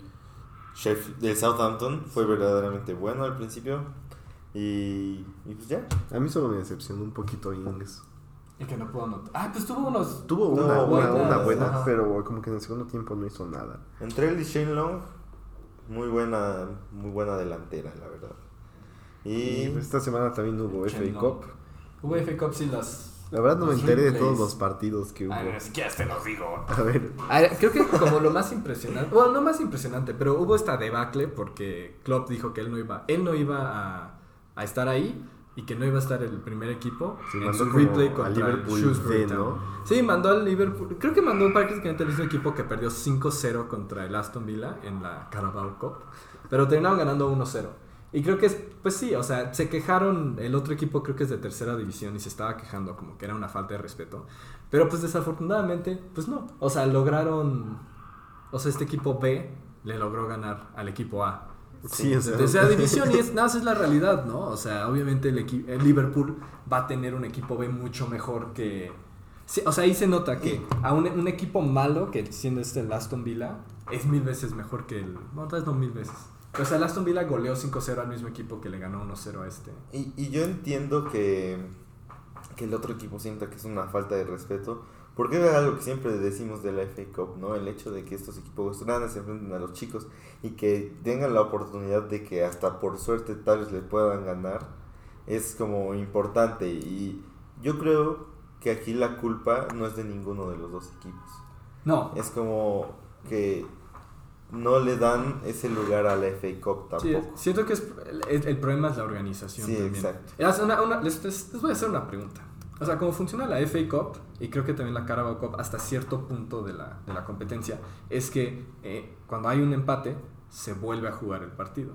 Speaker 3: chef del Southampton fue verdaderamente bueno al principio. Y, y pues ya.
Speaker 2: A mí solo me decepcionó un poquito Ings.
Speaker 1: Y que no puedo anotar. Ah, pues tuvo unos.
Speaker 2: Tuvo
Speaker 3: No,
Speaker 2: una, una,
Speaker 3: buenas,
Speaker 2: una buena,
Speaker 1: ajá.
Speaker 2: pero como que en el segundo tiempo no hizo nada.
Speaker 3: Entre él y Shane Long, muy buena, muy buena delantera, la verdad.
Speaker 2: Y
Speaker 3: Y
Speaker 2: esta semana también hubo FA
Speaker 1: Chenlong.
Speaker 2: Cup.
Speaker 1: Hubo FA Cup sí las.
Speaker 2: La verdad no me enteré de
Speaker 1: replays.
Speaker 2: todos los partidos que hubo.
Speaker 1: Ah, ni siquiera te los digo.
Speaker 2: A ver,
Speaker 1: A ver, creo que como lo más impresionante, bueno, no más impresionante, pero hubo esta debacle porque Klopp dijo que él no iba, él no iba a, a estar ahí y que no iba a estar el primer equipo
Speaker 2: Sí,
Speaker 1: en su replay contra el
Speaker 2: Liverpool B,
Speaker 1: Town.
Speaker 2: ¿no?
Speaker 1: Sí, mandó al Liverpool, creo que mandó prácticamente el mismo equipo que perdió 5-0 contra el Aston Villa en la Carabao Cup, pero terminaron ganando 1-0. Y creo que es, pues sí, o sea, se quejaron, el otro equipo creo que es de tercera división y se estaba quejando como que era una falta de respeto. Pero pues desafortunadamente, pues no. O sea, lograron, o sea, este equipo B le logró ganar al equipo A.
Speaker 2: sí, o sea,
Speaker 1: tercera división y es, nada, más es la realidad, ¿no? O sea, obviamente el, el Liverpool va a tener un equipo B mucho mejor que... Sí, o sea, ahí se nota que a un, un equipo malo, que siendo este el Aston Villa, es mil veces mejor que el... No, tal vez no mil veces. O sea, el Aston Villa goleó 5-0 al mismo equipo que le ganó 1-0 a este.
Speaker 3: Y, y yo entiendo que, que el otro equipo sienta que es una falta de respeto. Porque es algo que siempre decimos de la FA Cup, ¿no? El hecho de que estos equipos grandes se enfrenten a los chicos y que tengan la oportunidad de que hasta por suerte tal vez le puedan ganar es como importante. Y yo creo que aquí la culpa no es de ninguno de los dos equipos.
Speaker 1: No,
Speaker 3: Es como que no le dan ese lugar a la FA Cup
Speaker 1: Sí,
Speaker 3: tampoco.
Speaker 1: siento que es, el, el problema es la organización
Speaker 3: Sí,
Speaker 1: también.
Speaker 3: exacto.
Speaker 1: Es una- una- les, les- les voy a hacer una pregunta. O sea, cómo funciona la FA Cup y creo que también la Carabao Cup hasta cierto punto de la, de la competencia es que eh, cuando hay un empate se vuelve a jugar el partido.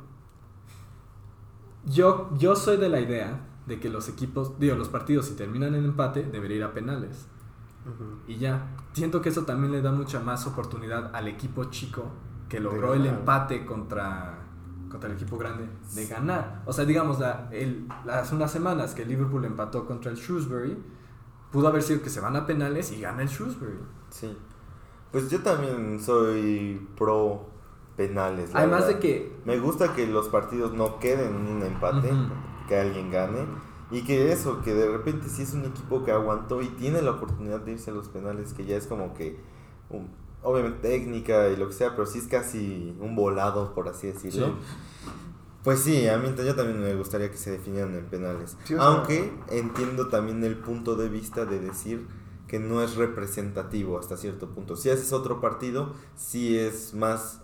Speaker 1: Yo, yo soy de la idea de que los equipos, digo, los partidos si terminan en empate debería ir a penales. Y ya, siento que eso también le da mucha más oportunidad al equipo chico que logró el empate contra, contra el equipo grande de ganar. O sea, digamos, la, el, hace unas semanas que el Liverpool empató contra el Shrewsbury, pudo haber sido que se van a penales y gana el Shrewsbury.
Speaker 3: Sí. Pues yo también soy pro penales. la
Speaker 1: Además de que,
Speaker 3: Me gusta que los partidos no queden en un empate, que alguien gane. Y que eso, que de repente si es un equipo que aguantó y tiene la oportunidad de irse a los penales, que ya es como que, obviamente técnica y lo que sea, pero sí es casi un volado, por así decirlo. Pues sí, a mí yo también me gustaría que se definieran en penales.
Speaker 2: Sí, sea-
Speaker 3: Aunque entiendo también el punto de vista de decir que no es representativo hasta cierto punto. Si haces otro partido, sí es más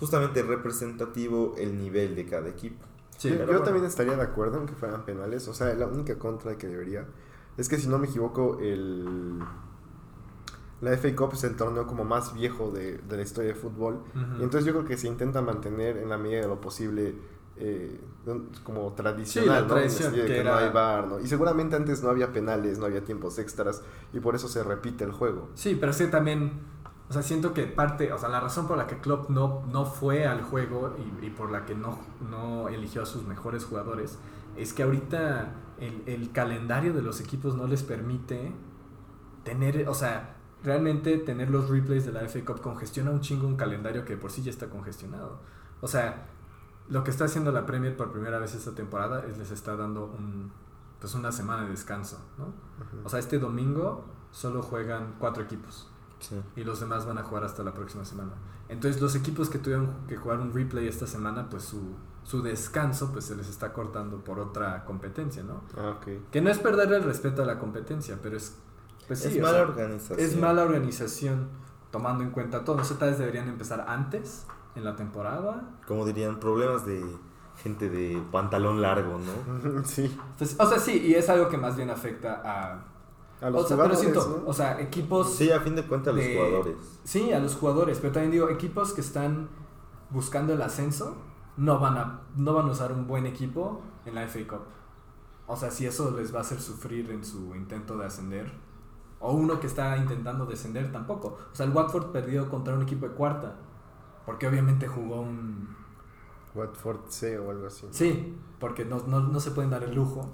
Speaker 3: justamente representativo el nivel de cada equipo.
Speaker 1: Sí,
Speaker 2: yo
Speaker 1: pero
Speaker 2: yo
Speaker 1: bueno.
Speaker 2: también estaría de acuerdo en que fueran penales. O sea, la única contra que debería es que si no me equivoco, el la FA Cup es el torneo como más viejo de, de la historia de fútbol. Y entonces yo creo que se intenta mantener en la medida de lo posible eh, como tradicional,
Speaker 1: Sí,
Speaker 2: ¿no?
Speaker 1: tradición, que
Speaker 2: que no hay VAR, ¿no? Y seguramente antes no había penales, no había tiempos extras y por eso se repite el juego.
Speaker 1: Sí, pero sí también, o sea, siento que parte, o sea, la razón por la que Klopp no, no fue al juego y, y por la que no, no eligió a sus mejores jugadores es que ahorita el, el calendario de los equipos no les permite tener, o sea, realmente tener los replays de la FA Cup congestiona un chingo un calendario que por sí ya está congestionado. O sea, lo que está haciendo la Premier por primera vez esta temporada es les está dando un, pues una semana de descanso, ¿no? O sea, este domingo solo juegan cuatro equipos y los demás van a jugar hasta la próxima semana. Entonces los equipos que tuvieron que jugar un replay esta semana, pues su, su descanso pues se les está cortando por otra competencia, ¿no?
Speaker 2: Ah, ok.
Speaker 1: Que no es perderle el respeto a la competencia, pero es... Pues sí,
Speaker 3: es mala
Speaker 1: sea,
Speaker 3: organización.
Speaker 1: es mala organización tomando en cuenta todo. Tal vez deberían empezar antes en la temporada.
Speaker 3: Como dirían, problemas de gente de pantalón largo, ¿no? [laughs]
Speaker 2: sí.
Speaker 1: Pues, o sea, sí, y es algo que más bien afecta a...
Speaker 2: A los
Speaker 1: o sea, pero
Speaker 2: jugadores,
Speaker 1: siento,
Speaker 2: ¿no?
Speaker 1: o sea, equipos...
Speaker 3: Sí, a fin de cuentas los
Speaker 1: de-
Speaker 3: jugadores.
Speaker 1: Sí, a los jugadores, pero también digo, equipos que están buscando el ascenso no van a, no van a usar un buen equipo en la FA Cup. O sea, si eso les va a hacer sufrir en su intento de ascender. O uno que está intentando descender tampoco. O sea, el Watford perdió contra un equipo de cuarta. Porque obviamente jugó un...
Speaker 2: Watford C o algo así.
Speaker 1: Sí, porque no, no, no se pueden dar el lujo.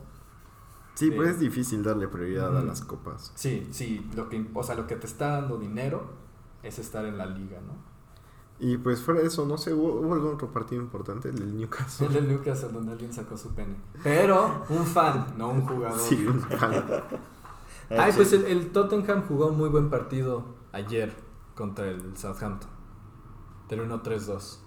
Speaker 2: Sí,
Speaker 1: de-
Speaker 2: pues es difícil darle prioridad a las copas.
Speaker 1: Sí, sí, lo que, o sea, lo que te está dando dinero es estar en la liga, ¿no?
Speaker 2: Y pues fuera de eso, no sé, ¿hubo, hubo algún otro partido importante? El del Newcastle. [laughs]
Speaker 1: El de Lucas donde alguien sacó su pene. Pero un fan, no un jugador.
Speaker 2: Sí, un fan.
Speaker 1: Ay, pues el, el Tottenham jugó un muy buen partido ayer contra el Southampton. Del 1-3-2.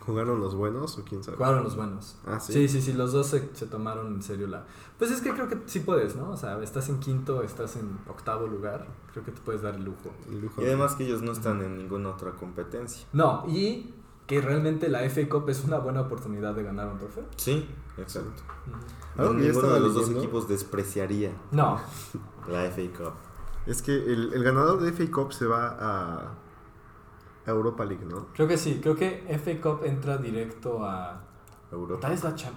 Speaker 2: ¿Jugaron los buenos o quién sabe?
Speaker 1: Jugaron los buenos.
Speaker 2: Ah, sí.
Speaker 1: Sí, sí, sí, los dos se, se tomaron en serio la... Pues es que creo que sí puedes, ¿no? O sea, estás en quinto, estás en octavo lugar. Creo que te puedes dar el lujo.
Speaker 2: El lujo
Speaker 3: Y además que ellos no están en ninguna otra competencia.
Speaker 1: No, y que realmente la FA Cup es una buena oportunidad de ganar un trofeo.
Speaker 3: Sí, exacto.
Speaker 2: Que yo
Speaker 3: Ninguno de los dos equipos despreciaría
Speaker 1: No, [laughs]
Speaker 3: la FA Cup.
Speaker 2: Es que el, el ganador de FA Cup se va a, a Europa League, ¿no?
Speaker 1: creo que sí. Creo que FA Cup entra directo a...
Speaker 3: Europa.
Speaker 1: Tal vez va a Cham-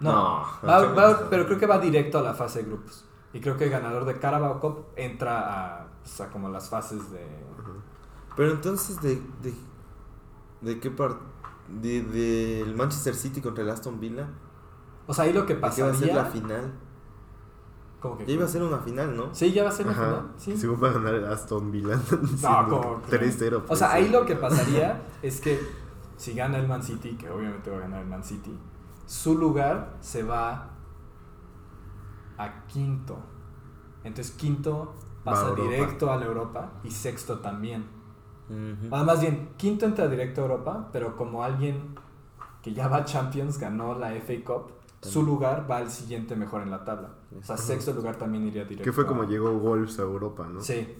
Speaker 3: No,
Speaker 1: No,
Speaker 3: a
Speaker 1: va-
Speaker 3: Champions
Speaker 1: va-
Speaker 3: no.
Speaker 1: pero creo que va directo a la fase de grupos. Y creo que el ganador de Carabao Cup entra a, o sea, como las fases de...
Speaker 3: Pero entonces, ¿de, de, de qué parte? De, del Manchester City contra el Aston Villa.
Speaker 1: O sea, ahí lo que
Speaker 3: ¿De qué va a ser
Speaker 1: pasaría...
Speaker 3: la final?
Speaker 1: ¿Cómo que?
Speaker 3: Ya iba a ser una final, ¿no?
Speaker 1: Sí, ya va a ser
Speaker 2: Ajá.
Speaker 1: final. Sí.
Speaker 2: Según va a ganar el Aston Villa. [laughs]
Speaker 1: No, como...
Speaker 2: 3-0.
Speaker 1: O sea,
Speaker 2: pues,
Speaker 1: ahí lo que pasaría [laughs] es que si gana el Man City, que obviamente va a ganar el Man City, su lugar se va a quinto. Entonces quinto pasa directo a la Europa y sexto también. Ah, más bien, quinto entra directo a Europa, pero como alguien que ya va a Champions, ganó la FA Cup, su lugar va al siguiente mejor en la tabla. O sea, sexto lugar también iría directo.
Speaker 2: Que fue como
Speaker 1: a-
Speaker 2: llegó Wolves a Europa, ¿no?
Speaker 1: Sí,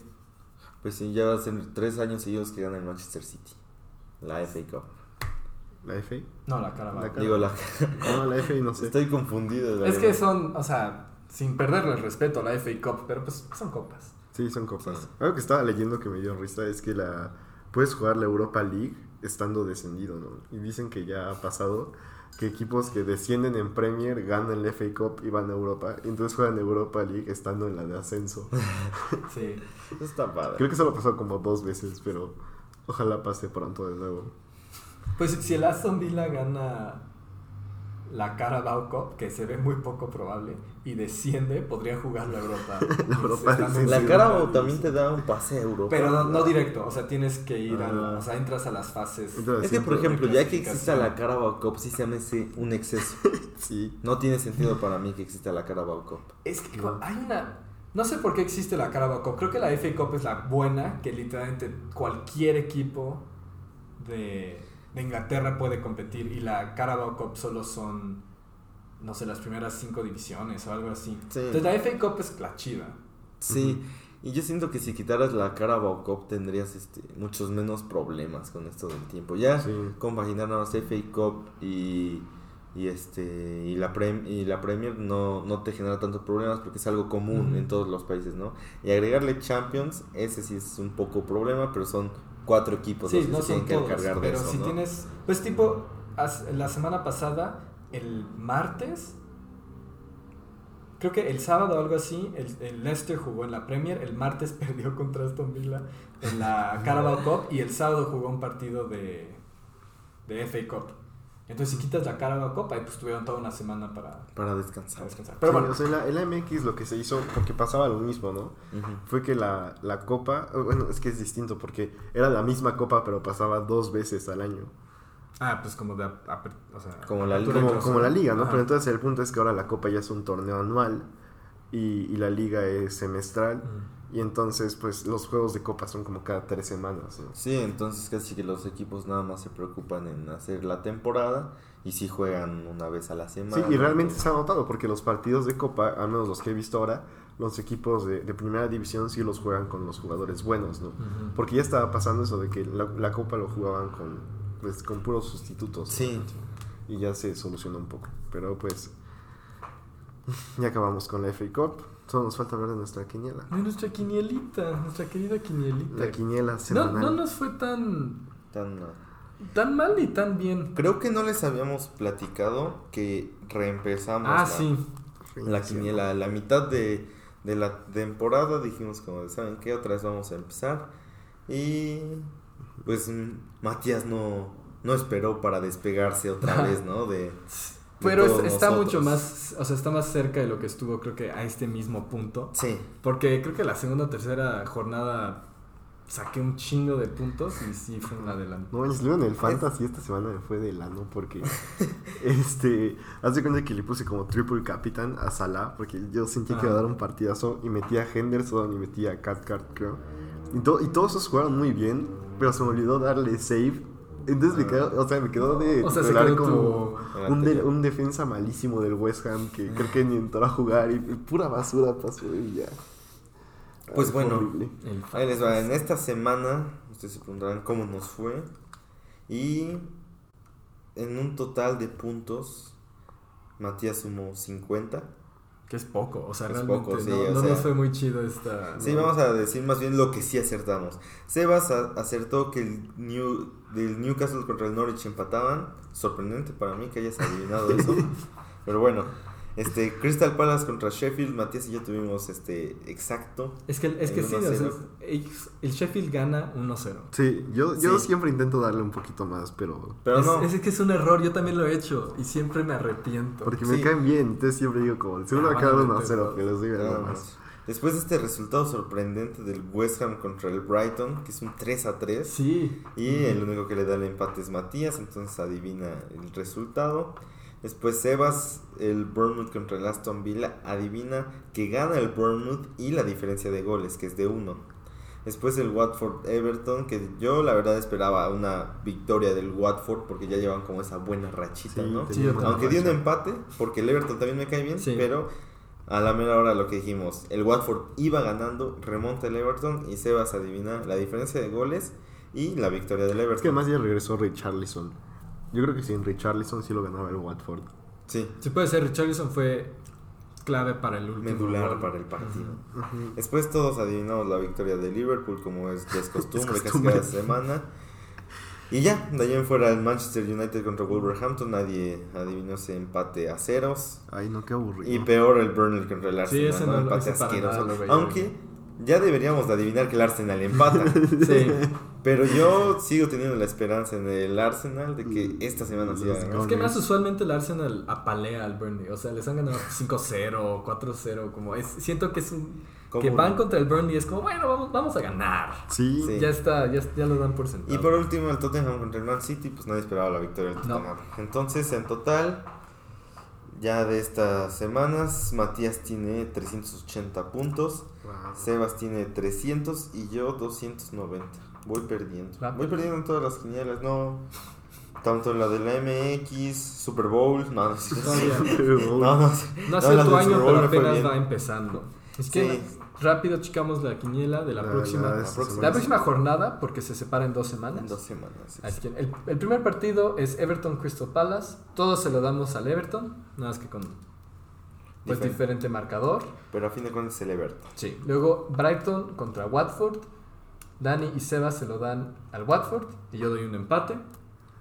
Speaker 3: Pues sí, ya ser tres años seguidos que gana el Manchester City. La FA Cup.
Speaker 2: ¿La FA?
Speaker 1: no, la Carabao.
Speaker 2: La Car-
Speaker 3: Digo, la...
Speaker 2: No, la FA no sé.
Speaker 3: Estoy confundido. la
Speaker 1: Es que son, o sea, sin perderle el respeto a la FA Cup, pero pues son copas.
Speaker 2: Sí, son copas.
Speaker 3: Sí.
Speaker 2: Algo que estaba leyendo que me dio risa es que la puedes jugar la Europa League estando descendido, ¿no? Y dicen que ya ha pasado que equipos que descienden en Premier ganan la FA Cup y van a Europa. Y entonces juegan Europa League estando en la de ascenso. [laughs]
Speaker 1: Sí.
Speaker 3: Eso está padre.
Speaker 2: Creo que solo pasó como dos veces, pero ojalá pase pronto de nuevo.
Speaker 1: Pues si el Aston Villa gana la Carabao Cup, que se ve muy poco probable, y desciende, podría jugar la Europa. [laughs]
Speaker 2: La Europa sí,
Speaker 3: La
Speaker 2: sí.
Speaker 3: Carabao
Speaker 1: división.
Speaker 3: también te da un pase a Europa.
Speaker 1: Pero no, no directo, o sea, tienes que ir al,
Speaker 3: Ah.
Speaker 1: o sea, entras a las fases.
Speaker 2: Entonces,
Speaker 3: Es que, por ejemplo, ya que exista la Carabao Cup, sí se me hace un exceso. [laughs]
Speaker 2: Sí.
Speaker 3: No tiene sentido para mí que exista la Carabao Cup.
Speaker 1: Es que hay una. No sé por qué existe la Carabao Cup. Creo que la FA Cup es la buena, que literalmente cualquier equipo de. De Inglaterra puede competir y la Carabao Cup solo son, no sé, las primeras cinco divisiones o algo así.
Speaker 3: Sí.
Speaker 1: Entonces la FA Cup es la chida.
Speaker 3: Sí, y yo siento que si quitaras la Carabao Cup tendrías este, muchos menos problemas con esto del tiempo. Ya
Speaker 2: Sí.
Speaker 3: compaginar nada más FA Cup y, y este y la Prem, y la Premier no, no te genera tantos problemas porque es algo común en todos los países, ¿no? Y agregarle Champions, ese sí es un poco problema, pero son cuatro equipos los
Speaker 1: Sí,
Speaker 3: que
Speaker 1: no
Speaker 3: se tienen que
Speaker 1: todos,
Speaker 3: encargar de
Speaker 1: pero
Speaker 3: eso,
Speaker 1: si
Speaker 3: ¿no?
Speaker 1: tienes, pues tipo, la semana pasada, el martes, creo que el sábado o algo así, el, el Leicester jugó en la Premier, el martes [laughs] perdió contra Aston Villa en la Carabao Cup y el sábado jugó un partido de, de FA Cup. Entonces si quitas la Carabao Cup, ahí pues tuvieron toda una semana para,
Speaker 3: Para
Speaker 1: para
Speaker 3: descansar.
Speaker 1: descansar.
Speaker 2: Pero
Speaker 1: bueno,
Speaker 2: o sea, en la, MX lo que se hizo, porque pasaba lo mismo, ¿no? Fue que la, la copa, eh, bueno, es que es distinto porque era la misma copa, pero pasaba dos veces al año.
Speaker 1: ah, pues como de... o sea,
Speaker 3: Como la
Speaker 1: y
Speaker 2: Como, como la liga, ¿no?
Speaker 1: Ajá.
Speaker 2: Pero entonces el punto es que ahora la copa ya es un torneo anual y, y la liga es semestral. Y entonces, pues los juegos de copa son como cada tres semanas, ¿no?
Speaker 3: Sí, entonces casi que los equipos nada más se preocupan en hacer la temporada y si juegan una vez a la
Speaker 2: Sí,
Speaker 3: semana.
Speaker 2: y realmente se ha notado porque los partidos de Copa, al menos los que he visto ahora, los equipos de, de primera división sí los juegan con los jugadores buenos, ¿no? Porque ya estaba pasando eso de que la, la Copa lo jugaban con, pues, con puros sustitutos. ¿no?
Speaker 3: Sí.
Speaker 2: Y ya se solucionó un poco. Pero pues, [laughs] ya acabamos con la FA Cup. Solo nos falta hablar de nuestra quiniela.
Speaker 1: Ay, nuestra quinielita, nuestra querida quinielita.
Speaker 2: La quiniela
Speaker 1: no,
Speaker 2: semanal.
Speaker 1: no nos fue tan,
Speaker 3: Tan,
Speaker 1: tan mal ni tan bien.
Speaker 3: Creo que no les habíamos platicado que reempezamos
Speaker 1: Ah,
Speaker 3: la,
Speaker 1: sí.
Speaker 3: la quiniela. La mitad de, de la temporada dijimos como, de, ¿saben qué? Otra vez vamos a empezar. Y pues Matías no, no esperó para despegarse otra [laughs] vez, ¿no? De, de
Speaker 1: Pero es- está
Speaker 3: nosotros.
Speaker 1: mucho más, o sea, está más cerca de lo que estuvo, creo que a este mismo punto.
Speaker 3: Sí,
Speaker 1: Porque creo que la segunda o tercera jornada saqué un chingo de puntos y sí fue un adelanto.
Speaker 2: No, luego en el Fantasy esta semana me fue de lano porque [laughs] este, hace cuenta que le puse como triple capitán a Salah porque yo sentí que iba a dar un partidazo y metí a Henderson y metí a Cathcart, creo. Y, to- y todos esos jugaron muy bien, pero se me olvidó darle save. Entonces me quedó, o sea, me quedó de
Speaker 1: O sea, se
Speaker 2: titular
Speaker 1: quedó
Speaker 2: como
Speaker 3: tu-
Speaker 2: un, de- un defensa malísimo del West Ham que creo que ni entró a jugar y, y pura basura pasó y ya.
Speaker 3: Pues
Speaker 2: Ay, fue
Speaker 3: bueno. Ahí les va, en esta semana, ustedes se preguntarán cómo nos fue. Y en un total de puntos, Matías sumó 50.
Speaker 1: Que es poco, o sea,
Speaker 3: Es
Speaker 1: realmente
Speaker 3: poco, sí,
Speaker 1: no,
Speaker 3: o
Speaker 1: no
Speaker 3: sea.
Speaker 1: nos fue muy chido esta...
Speaker 3: Sí,
Speaker 1: no.
Speaker 3: vamos a decir más bien lo que sí acertamos. Sebas acertó que el New, del Newcastle contra el Norwich empataban. Sorprendente para mí que hayas adivinado eso. [laughs] Pero bueno, este Crystal Palace contra Sheffield, Matías y yo tuvimos este exacto.
Speaker 1: Es que, es que sí, o sea,
Speaker 3: 1-0.
Speaker 1: el Sheffield gana 1-0.
Speaker 2: Sí, yo, yo
Speaker 3: Sí.
Speaker 2: siempre intento darle un poquito más, pero
Speaker 3: Pero
Speaker 1: es,
Speaker 3: no.
Speaker 1: es que es un error, yo también lo he hecho y siempre me arrepiento.
Speaker 2: Porque me
Speaker 3: Sí.
Speaker 2: caen bien, entonces siempre digo como, seguro va a quedar
Speaker 1: van a
Speaker 2: 1 a
Speaker 1: meter
Speaker 2: 0,
Speaker 1: dos.
Speaker 2: pero les doy
Speaker 3: Nada
Speaker 2: más.
Speaker 3: más. Después de este resultado sorprendente del West Ham contra el Brighton, que es un 3 a 3.
Speaker 1: Sí.
Speaker 3: Y el único que le da el empate es Matías, entonces adivina el resultado. Después Sebas, el Bournemouth contra el Aston Villa, adivina que gana el Bournemouth y la diferencia de goles, que es de 1. Después el Watford Everton, que yo la verdad esperaba una victoria del Watford porque ya llevan como esa buena rachita,
Speaker 2: Sí,
Speaker 3: ¿no?
Speaker 1: Sí,
Speaker 3: Aunque dio un empate, porque el Everton también me cae bien,
Speaker 1: Sí.
Speaker 3: pero a la mera hora lo que dijimos, el Watford iba ganando, remonta el Everton y Sebas adivina la diferencia de goles y la victoria del Everton.
Speaker 2: Es que además ya regresó Richarlison. Yo creo que sin Richarlison sí lo ganaba el Watford.
Speaker 3: Sí,
Speaker 1: Sí puede ser, Richarlison fue clave para el último
Speaker 3: medular
Speaker 1: gol.
Speaker 3: para el partido. Después todos adivinamos la victoria de Liverpool, como es, ya es [laughs] costumbre,
Speaker 2: Es
Speaker 3: casi cada semana. Y ya, de ahí en fuera el Manchester United contra Wolverhampton, nadie adivinó ese empate a ceros.
Speaker 2: Ay, no, qué aburrido.
Speaker 3: Y peor el Burnley contra el
Speaker 1: Sí,
Speaker 3: Arsenal,
Speaker 1: ese
Speaker 3: ¿no?
Speaker 1: no
Speaker 3: empate asqueroso. Aunque ya deberíamos de adivinar que el Arsenal empata. [laughs]
Speaker 1: Sí.
Speaker 3: Pero yo sigo teniendo la esperanza en el Arsenal de que esta semana sí.
Speaker 1: Es que más usualmente el Arsenal apalea al Burnley. O sea, les han ganado 5-0, 4-0. Como es, siento que es un. Que van contra el Burnley es como, bueno, vamos, vamos a ganar.
Speaker 2: Sí,
Speaker 3: Sí.
Speaker 1: Ya está, ya, ya lo dan por sentado.
Speaker 3: Y por último, el Tottenham contra el Man City, pues nadie esperaba la victoria del
Speaker 1: No.
Speaker 3: Tottenham. Entonces, en total, ya de estas semanas, Matías tiene 380 puntos,
Speaker 2: Wow.
Speaker 3: Sebas tiene 300 y yo 290. Voy perdiendo. Voy perdiendo en todas las quinielas, no. Tanto la de la MX, Super Bowl, no, no, [laughs] no, no.
Speaker 1: No
Speaker 3: No, bien.
Speaker 1: va empezando. Es que
Speaker 3: Sí.
Speaker 1: Rápido checamos la quiniela de la,
Speaker 2: La-
Speaker 1: próxima.
Speaker 2: la
Speaker 1: La,
Speaker 2: próxima.
Speaker 3: semana.
Speaker 1: próxima jornada, porque se separa en dos semanas.
Speaker 3: En dos semanas. sí.
Speaker 1: Así que el, el primer partido es Everton Crystal Palace. Todos se lo damos al Everton, nada más que con pues,
Speaker 3: Diferente.
Speaker 1: diferente marcador.
Speaker 3: Pero a fin de cuentas es el Everton.
Speaker 1: Sí. Luego Brighton contra Watford. Dani y Seba se lo dan al Watford y yo doy un empate.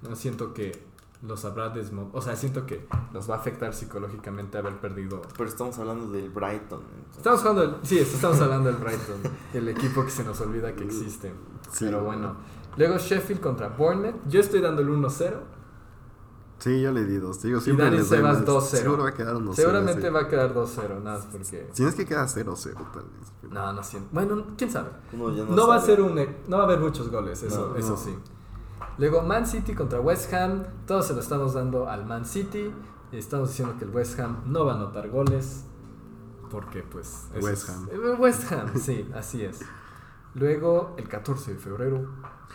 Speaker 1: No siento que los habrá desmo... O sea, siento que los va a afectar psicológicamente haber perdido.
Speaker 3: Pero estamos hablando del Brighton. entonces.
Speaker 1: Estamos hablando del... Sí, estamos hablando del Brighton, el equipo que se nos olvida que existe.
Speaker 2: Sí.
Speaker 1: Pero bueno. Luego Sheffield contra Bournemouth. Yo estoy dando el 1-0.
Speaker 2: Sí, yo le di dos. Digo,
Speaker 1: Y Dani
Speaker 2: les
Speaker 1: Sebas
Speaker 2: más.
Speaker 1: 2-0.
Speaker 2: Seguro va a quedar 1-0.
Speaker 1: Seguramente
Speaker 2: sí.
Speaker 1: va a quedar 2-0, nada más porque...
Speaker 2: Si no es que queda 0-0, tal vez.
Speaker 1: No, no siento. Bueno, quién sabe.
Speaker 3: Ya
Speaker 1: No, va a ser un, no va a haber muchos goles, eso,
Speaker 3: No,
Speaker 1: eso
Speaker 2: no.
Speaker 1: sí. Luego Man City contra West Ham, todos se lo estamos dando al Man City. Estamos diciendo que el West Ham no va a anotar goles porque pues
Speaker 2: West
Speaker 1: es-
Speaker 2: Ham.
Speaker 1: West Ham, sí, así es. Luego el 14 de febrero.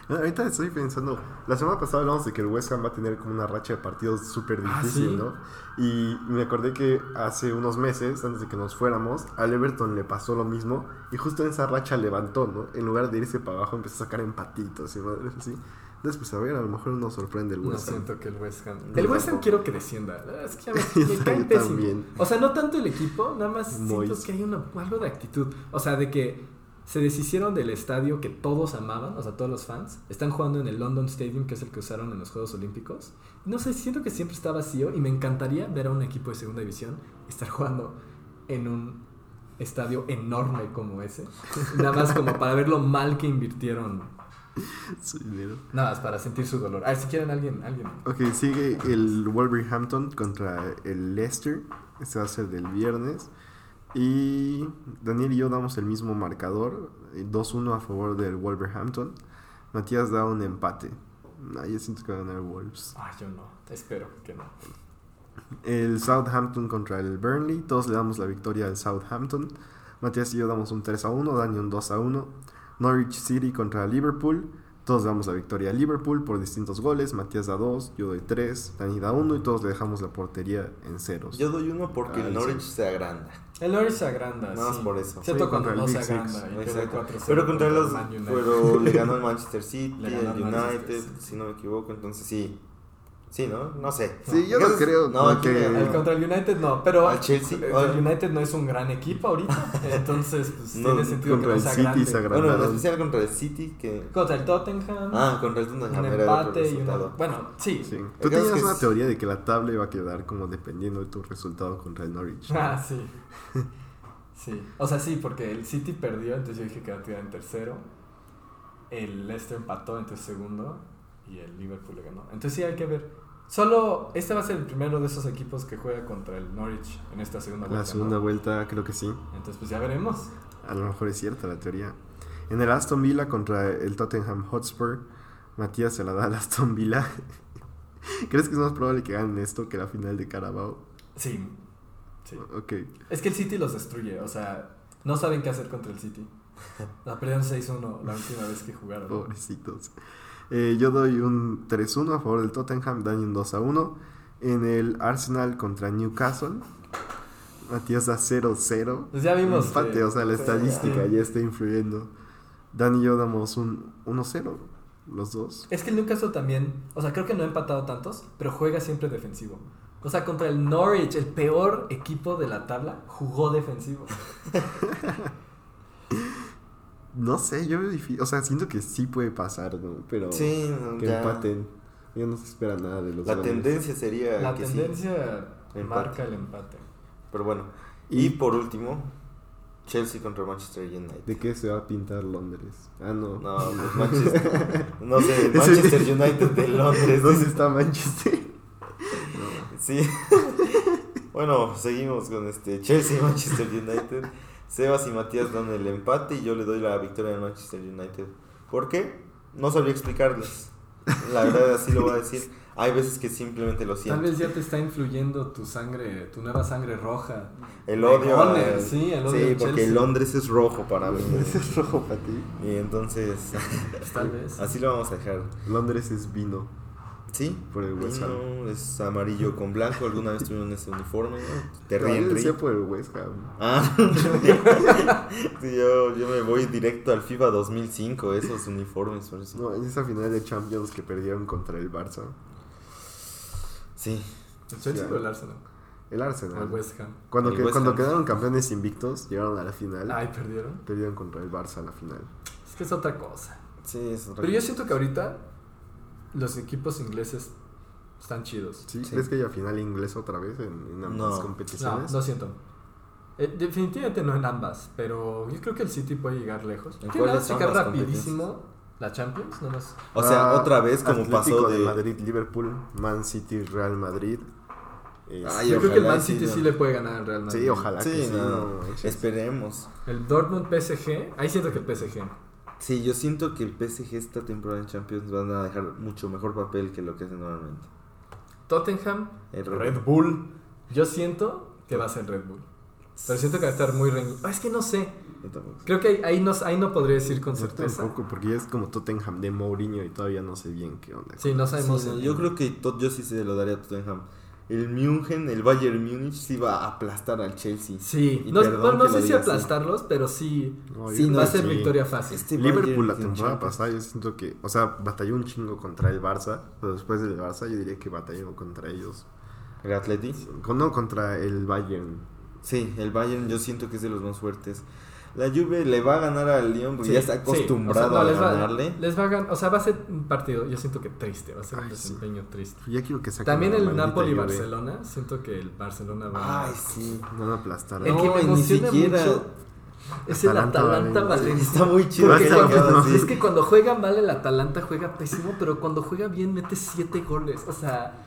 Speaker 2: Ah, Ahorita estoy pensando, la semana pasada hablamos de que el West Ham va a tener como una racha de partidos súper
Speaker 1: Ah,
Speaker 2: difícil,
Speaker 1: ¿sí?
Speaker 2: ¿no? Y me acordé que hace unos meses, antes de que nos fuéramos, al Everton le pasó lo mismo y justo en esa racha levantó, ¿no? En lugar de irse para abajo empezó a sacar empatitos y madres así. Pues a ver, a lo mejor nos sorprende el
Speaker 1: No
Speaker 2: West Ham.
Speaker 1: siento que el West Ham.
Speaker 3: No,
Speaker 1: El West Ham quiero que descienda. Es que me, [laughs] cae pésimo.
Speaker 2: también.
Speaker 1: O sea, no tanto el equipo, nada más siento que hay una, algo de actitud. O sea, de que se deshicieron del estadio que todos amaban, o sea, todos los fans. Están jugando en el London Stadium, que es el que usaron en los Juegos Olímpicos. No sé, siento que siempre está vacío y me encantaría ver a un equipo de segunda división estar jugando en un estadio enorme como ese. Nada más como para ver lo mal que invirtieron. [laughs]
Speaker 2: Su dinero.
Speaker 1: Nada más para sentir su dolor. A ver, si quieren alguien, alguien.
Speaker 2: Ok, sigue el Wolverhampton contra el Leicester. Este va a ser del viernes. Y Daniel y yo damos el mismo marcador. eh, 2-1 a favor del Wolverhampton. Matías da un empate. Ah, yo siento que va a ganar Wolves.
Speaker 1: Ah, yo no. Espero que no.
Speaker 2: El Southampton contra el Burnley. Todos le damos la victoria al Southampton. Matías y yo damos un 3-1. Dani un 2-1. Norwich City contra Liverpool. Todos damos la victoria a Liverpool por distintos goles. Matías da 2, yo doy 3, Dani da 1 y todos le dejamos la portería en ceros.
Speaker 3: Yo doy uno porque
Speaker 2: Ah,
Speaker 3: el
Speaker 2: sí.
Speaker 3: Norwich se agranda.
Speaker 1: El Norwich se agranda.
Speaker 3: Nada más
Speaker 1: sí.
Speaker 3: por eso.
Speaker 1: Cierto
Speaker 2: Sí,
Speaker 1: cuando no se
Speaker 2: Big
Speaker 1: agranda.
Speaker 2: Six.
Speaker 1: y pierde
Speaker 3: Exacto.
Speaker 1: 4-0
Speaker 3: Pero contra los. Pero le ganó el [laughs] Manchester City, el
Speaker 1: Manchester
Speaker 3: United, si no me equivoco. Entonces sí. Sí, ¿no? No sé.
Speaker 2: Sí, yo no creo
Speaker 3: No,
Speaker 2: que-
Speaker 1: El contra el United no, pero
Speaker 3: Al Chelsea.
Speaker 1: el United no es un gran equipo ahorita, entonces pues,
Speaker 3: No,
Speaker 1: tiene sentido que
Speaker 2: contra
Speaker 1: no
Speaker 2: City se agranda.
Speaker 3: Bueno, en especial contra el City, que.
Speaker 1: Contra el Tottenham,
Speaker 3: Ah, contra el Tottenham
Speaker 1: un empate y una... Bueno, sí.
Speaker 2: Tú tenías
Speaker 3: que
Speaker 2: una
Speaker 3: es-
Speaker 2: teoría de que la tabla iba a quedar como dependiendo de tu resultado contra el Norwich. ¿no? [laughs]
Speaker 1: Ah, sí. Sí. O sea, sí, porque el City perdió, entonces yo dije que iba a quedar en tercero. El Leicester empató, entonces segundo. Y el Liverpool le ganó. Entonces sí hay que ver. Solo este va a ser el primero de esos equipos que juega contra el Norwich en esta segunda vuelta.
Speaker 2: La segunda
Speaker 1: ¿no?
Speaker 2: vuelta creo que sí.
Speaker 1: Entonces pues ya veremos.
Speaker 2: A lo mejor es cierta la teoría. En el Aston Villa contra el Tottenham Hotspur, Matías se la da al Aston Villa. [laughs] ¿Crees que es más probable que ganen esto que la final de Carabao?
Speaker 1: Sí. Sí.
Speaker 2: Ok.
Speaker 1: Es que el City los destruye, o sea, no saben qué hacer contra el City. [laughs] La perdieron 6-1 la última vez que jugaron.
Speaker 2: Pobrecitos. Eh, yo doy un 3-1 a favor del Tottenham, Dani un 2-1. En el Arsenal contra Newcastle, Matías da 0-0.
Speaker 1: Pues ya vimos.
Speaker 2: Empate,
Speaker 1: que-
Speaker 2: o sea, la estadística ya está influyendo. Dani y yo damos un 1-0, los dos.
Speaker 1: Es que el Newcastle también, o sea, creo que no ha empatado tantos, pero juega siempre defensivo. O sea, contra el Norwich, el peor equipo de la tabla, jugó defensivo. [laughs]
Speaker 2: No sé, yo veo difícil. O sea, siento que sí puede pasar, ¿no? Pero
Speaker 3: Sí, no,
Speaker 2: que
Speaker 3: ya.
Speaker 2: empaten. Ya no se espera nada de los
Speaker 3: La
Speaker 2: goles.
Speaker 3: tendencia sería
Speaker 1: La
Speaker 3: que sí.
Speaker 1: tendencia
Speaker 3: Empate.
Speaker 1: marca el empate.
Speaker 3: Pero bueno.
Speaker 2: Y-
Speaker 3: Y por último, Chelsea contra Manchester United.
Speaker 2: ¿De qué se va a pintar Londres? Ah, no.
Speaker 3: No, pues Manchester. [laughs] No sé, Manchester United de Londres. [laughs]
Speaker 2: ¿Dónde está Manchester? [laughs]
Speaker 3: Sí. bueno, seguimos con este Chelsea y Manchester United. Sebas y Matías dan el empate y yo le doy la victoria al Manchester United. ¿Por qué? No sabría explicarles. La verdad, así lo voy a decir. Hay veces que simplemente lo
Speaker 1: Tal
Speaker 3: siento.
Speaker 1: vez ya te está influyendo tu sangre, tu nueva sangre roja.
Speaker 3: El odio.
Speaker 1: sí, el odio
Speaker 3: Sí, porque
Speaker 1: Chelsea.
Speaker 3: Londres es rojo para mí.
Speaker 2: Ese [laughs] es rojo para ti.
Speaker 3: Y entonces,
Speaker 1: Pues tal vez.
Speaker 3: así lo vamos a dejar.
Speaker 2: Londres es vino.
Speaker 3: Sí.
Speaker 2: Por el West Ham.
Speaker 3: No, es amarillo con blanco. Alguna vez tuvieron ese uniforme, ¿no? Te
Speaker 2: No, yo
Speaker 3: ríen,
Speaker 2: decía
Speaker 3: ríen.
Speaker 2: por el West Ham.
Speaker 3: Ah, [laughs] sí, yo, yo me voy directo al FIFA 2005, esos uniformes. Por eso.
Speaker 2: No, en esa final de Champions que perdieron contra el Barça.
Speaker 3: Sí,
Speaker 1: ¿El Chelsea o el Arsenal?
Speaker 2: El Arsenal.
Speaker 1: el West Ham.
Speaker 2: Cuando,
Speaker 3: El
Speaker 2: que-
Speaker 3: West
Speaker 2: cuando
Speaker 3: Ham.
Speaker 2: quedaron campeones invictos, llegaron a la final.
Speaker 1: Ay, perdieron.
Speaker 2: Perdieron contra el Barça a la final.
Speaker 1: Es que es otra cosa.
Speaker 3: sí, es otra
Speaker 1: Pero yo
Speaker 3: cosa.
Speaker 1: siento que ahorita los equipos ingleses están chidos.
Speaker 2: ¿Sí?
Speaker 3: Sí.
Speaker 2: ¿Crees que haya final inglés otra vez en, en ambas
Speaker 3: No.
Speaker 1: No,
Speaker 2: competiciones?
Speaker 1: no siento. Eh, definitivamente no en ambas, pero yo creo que el City puede llegar lejos.
Speaker 3: ¿En
Speaker 1: ¿Qué
Speaker 3: cuáles
Speaker 1: nada
Speaker 3: son
Speaker 1: checar rapidísimo la Champions? Nada más.
Speaker 3: O sea,
Speaker 2: Ah,
Speaker 3: otra vez como
Speaker 2: Atlético
Speaker 3: pasó de...
Speaker 2: Madrid, Liverpool, Man City, Real Madrid. Eh,
Speaker 3: Ay,
Speaker 1: yo creo que el Man
Speaker 3: sí,
Speaker 1: City
Speaker 3: no.
Speaker 1: sí le puede ganar al Real Madrid.
Speaker 2: sí, ojalá que
Speaker 3: Sí,
Speaker 2: sí.
Speaker 3: no,
Speaker 2: no manches.
Speaker 3: esperemos.
Speaker 1: El Dortmund PSG, ahí siento que el PSG.
Speaker 3: Sí, yo siento que el PSG esta temporada en Champions van a dejar mucho mejor papel que lo que hacen normalmente.
Speaker 1: Tottenham,
Speaker 3: El
Speaker 1: Red Bull. Yo siento que va a ser Red Bull. Pero siento que va a estar muy reñido. Ah, es que no sé.
Speaker 3: Yo tampoco.
Speaker 1: Creo que ahí, ahí no, ahí no podría decir con
Speaker 2: Yo
Speaker 1: certeza.
Speaker 2: tampoco, porque ya es como Tottenham de Mourinho y todavía no sé bien qué onda.
Speaker 1: Sí, no sabemos.
Speaker 3: Sí, no, yo creo que Tot- yo sí se lo daría a Tottenham. El München, el Bayern Múnich sí va a aplastar al Chelsea.
Speaker 1: Sí,
Speaker 3: Y
Speaker 1: no,
Speaker 3: perdón
Speaker 1: no, no
Speaker 3: que lo
Speaker 1: sé si
Speaker 3: así.
Speaker 1: aplastarlos, pero sí
Speaker 2: No,
Speaker 3: Sí,
Speaker 1: va a ser
Speaker 2: sí.
Speaker 1: victoria fácil.
Speaker 3: Este
Speaker 2: Liverpool la temporada pasada yo siento que, o sea, batalló un chingo contra el Barça, pero después del Barça yo diría que batalló contra ellos.
Speaker 3: El Atleti.
Speaker 2: No, contra el Bayern.
Speaker 3: Sí, el Bayern yo siento que es de los más fuertes. La Juve le va a ganar al Lyon porque
Speaker 1: Sí,
Speaker 3: ya está
Speaker 1: sí,
Speaker 3: acostumbrado
Speaker 1: o sea, no,
Speaker 3: a
Speaker 1: les va-
Speaker 3: ganarle.
Speaker 1: les va a gan- o sea, va a ser un partido, yo siento que triste, va a ser un
Speaker 2: Ay, sí.
Speaker 1: desempeño triste.
Speaker 2: Ya quiero que saquen
Speaker 1: También
Speaker 2: a la
Speaker 1: el
Speaker 2: maldita
Speaker 1: Napoli
Speaker 2: Juve.
Speaker 1: Barcelona, siento que el Barcelona va
Speaker 3: Ay, sí.
Speaker 2: Van a aplastar. a-
Speaker 1: El que
Speaker 3: No,
Speaker 1: me
Speaker 3: ni
Speaker 1: emociona
Speaker 3: siquiera-
Speaker 1: mucho es el
Speaker 2: Atalanta
Speaker 1: Atalanta
Speaker 2: Valencia.
Speaker 3: Está muy chido
Speaker 2: Porque
Speaker 3: así.
Speaker 1: Es que cuando juega mal el Atalanta juega pésimo, pero cuando juega bien mete siete goles. O sea,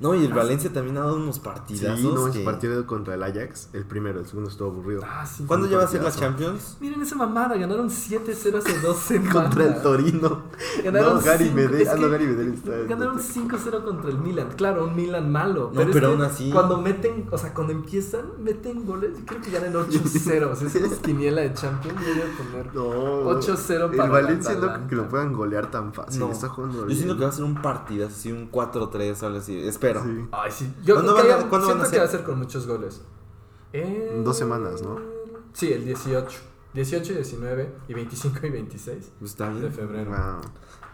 Speaker 3: No, y el Valencia también ha dado unos
Speaker 2: Sí,
Speaker 3: partidazos.
Speaker 2: no, ese
Speaker 3: que-
Speaker 2: partido contra el Ajax, el primero, el segundo estuvo aburrido.
Speaker 1: ah, sí.
Speaker 3: ¿Cuándo ya va a ser la
Speaker 2: partidazo.
Speaker 3: Champions?
Speaker 1: Miren esa mamada, ganaron 7-0 hace dos semanas. [laughs]
Speaker 2: Contra el Torino.
Speaker 1: Ganaron
Speaker 2: no, Gary Medel.
Speaker 1: es
Speaker 2: Ah, no,
Speaker 1: que
Speaker 2: Gary Medel está.
Speaker 1: Ganaron 5-0 contra el Milan. Claro, un Milan malo.
Speaker 3: No, pero
Speaker 1: que
Speaker 3: aún así-
Speaker 1: Cuando meten, o sea, cuando empiezan, meten goles. y Creo que ganan [laughs] 8-0. O sea, es quiniela de Champions. Yo voy a poner.
Speaker 2: No.
Speaker 1: 8-0
Speaker 2: El
Speaker 1: para el
Speaker 2: Valencia no que lo puedan golear tan fácil.
Speaker 3: No.
Speaker 2: Está jugando
Speaker 3: Yo siento que va a ser un partidazo, así un 4-3 o algo así. Espero.
Speaker 2: Sí.
Speaker 1: Ay, sí. Yo
Speaker 3: ¿Cuándo
Speaker 1: creo que
Speaker 3: van a- cuándo van
Speaker 1: siento
Speaker 3: a
Speaker 1: que va a
Speaker 3: ser?
Speaker 1: con muchos goles. Eh,
Speaker 2: En dos semanas, ¿no?
Speaker 1: Sí, el 18. 18, 19 y 25 y 26
Speaker 3: Pues Está
Speaker 1: de
Speaker 3: bien.
Speaker 1: febrero.
Speaker 2: Wow.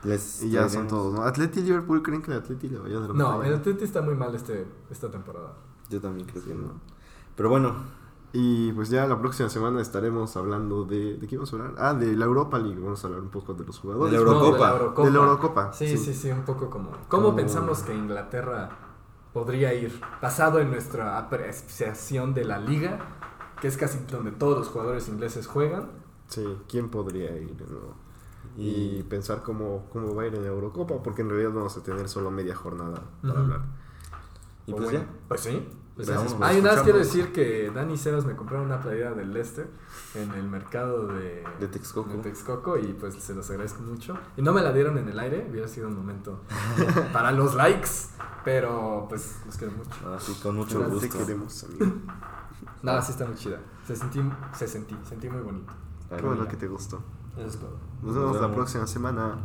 Speaker 3: Les
Speaker 2: Y ya son
Speaker 3: traeremos-
Speaker 2: todos, ¿no? Atleti y Liverpool creen que el Atleti le vaya a dar
Speaker 1: No, el Atleti está muy mal este, esta temporada.
Speaker 3: Yo también creo que no. Pero bueno,
Speaker 2: Y pues ya la próxima semana estaremos hablando de. ¿De qué vamos a hablar? Ah, de la Europa League. Vamos a hablar un poco de los jugadores.
Speaker 3: De la Eurocopa.
Speaker 1: No, de la Eurocopa.
Speaker 2: De la Eurocopa,
Speaker 1: Sí,
Speaker 2: sí.
Speaker 1: sí, sí, un poco como... ¿Cómo
Speaker 2: Como-
Speaker 1: pensamos que Inglaterra podría ir? Basado en nuestra apreciación de la liga, que es casi donde todos los jugadores ingleses juegan.
Speaker 2: Sí, ¿quién podría ir? no? Y,
Speaker 3: y
Speaker 2: pensar cómo, cómo va a ir en la Eurocopa, porque en realidad vamos a tener solo media jornada para
Speaker 1: Ujú.
Speaker 2: hablar.
Speaker 3: Y pues
Speaker 1: bueno,
Speaker 3: ya.
Speaker 1: Pues sí. Pues
Speaker 3: por
Speaker 1: Ah, y nada más quiero decir que Dani y Sebas me compraron una playera del Leicester en el mercado de,
Speaker 3: De Texcoco.
Speaker 1: de Texcoco y pues se los agradezco mucho. Y no me la dieron en el aire, hubiera sido un momento [laughs] para los likes, pero pues los quiero mucho.
Speaker 3: Así con mucho
Speaker 2: Te
Speaker 3: gusto.
Speaker 2: queremos, amigo. [laughs]
Speaker 1: Nada, sí está muy chida. Se sentí, se sentí, sentí muy bonito.
Speaker 2: Qué bueno que te gustó.
Speaker 1: Eso es todo.
Speaker 2: Nos
Speaker 3: Nos
Speaker 2: vemos la
Speaker 3: vemos.
Speaker 2: próxima semana.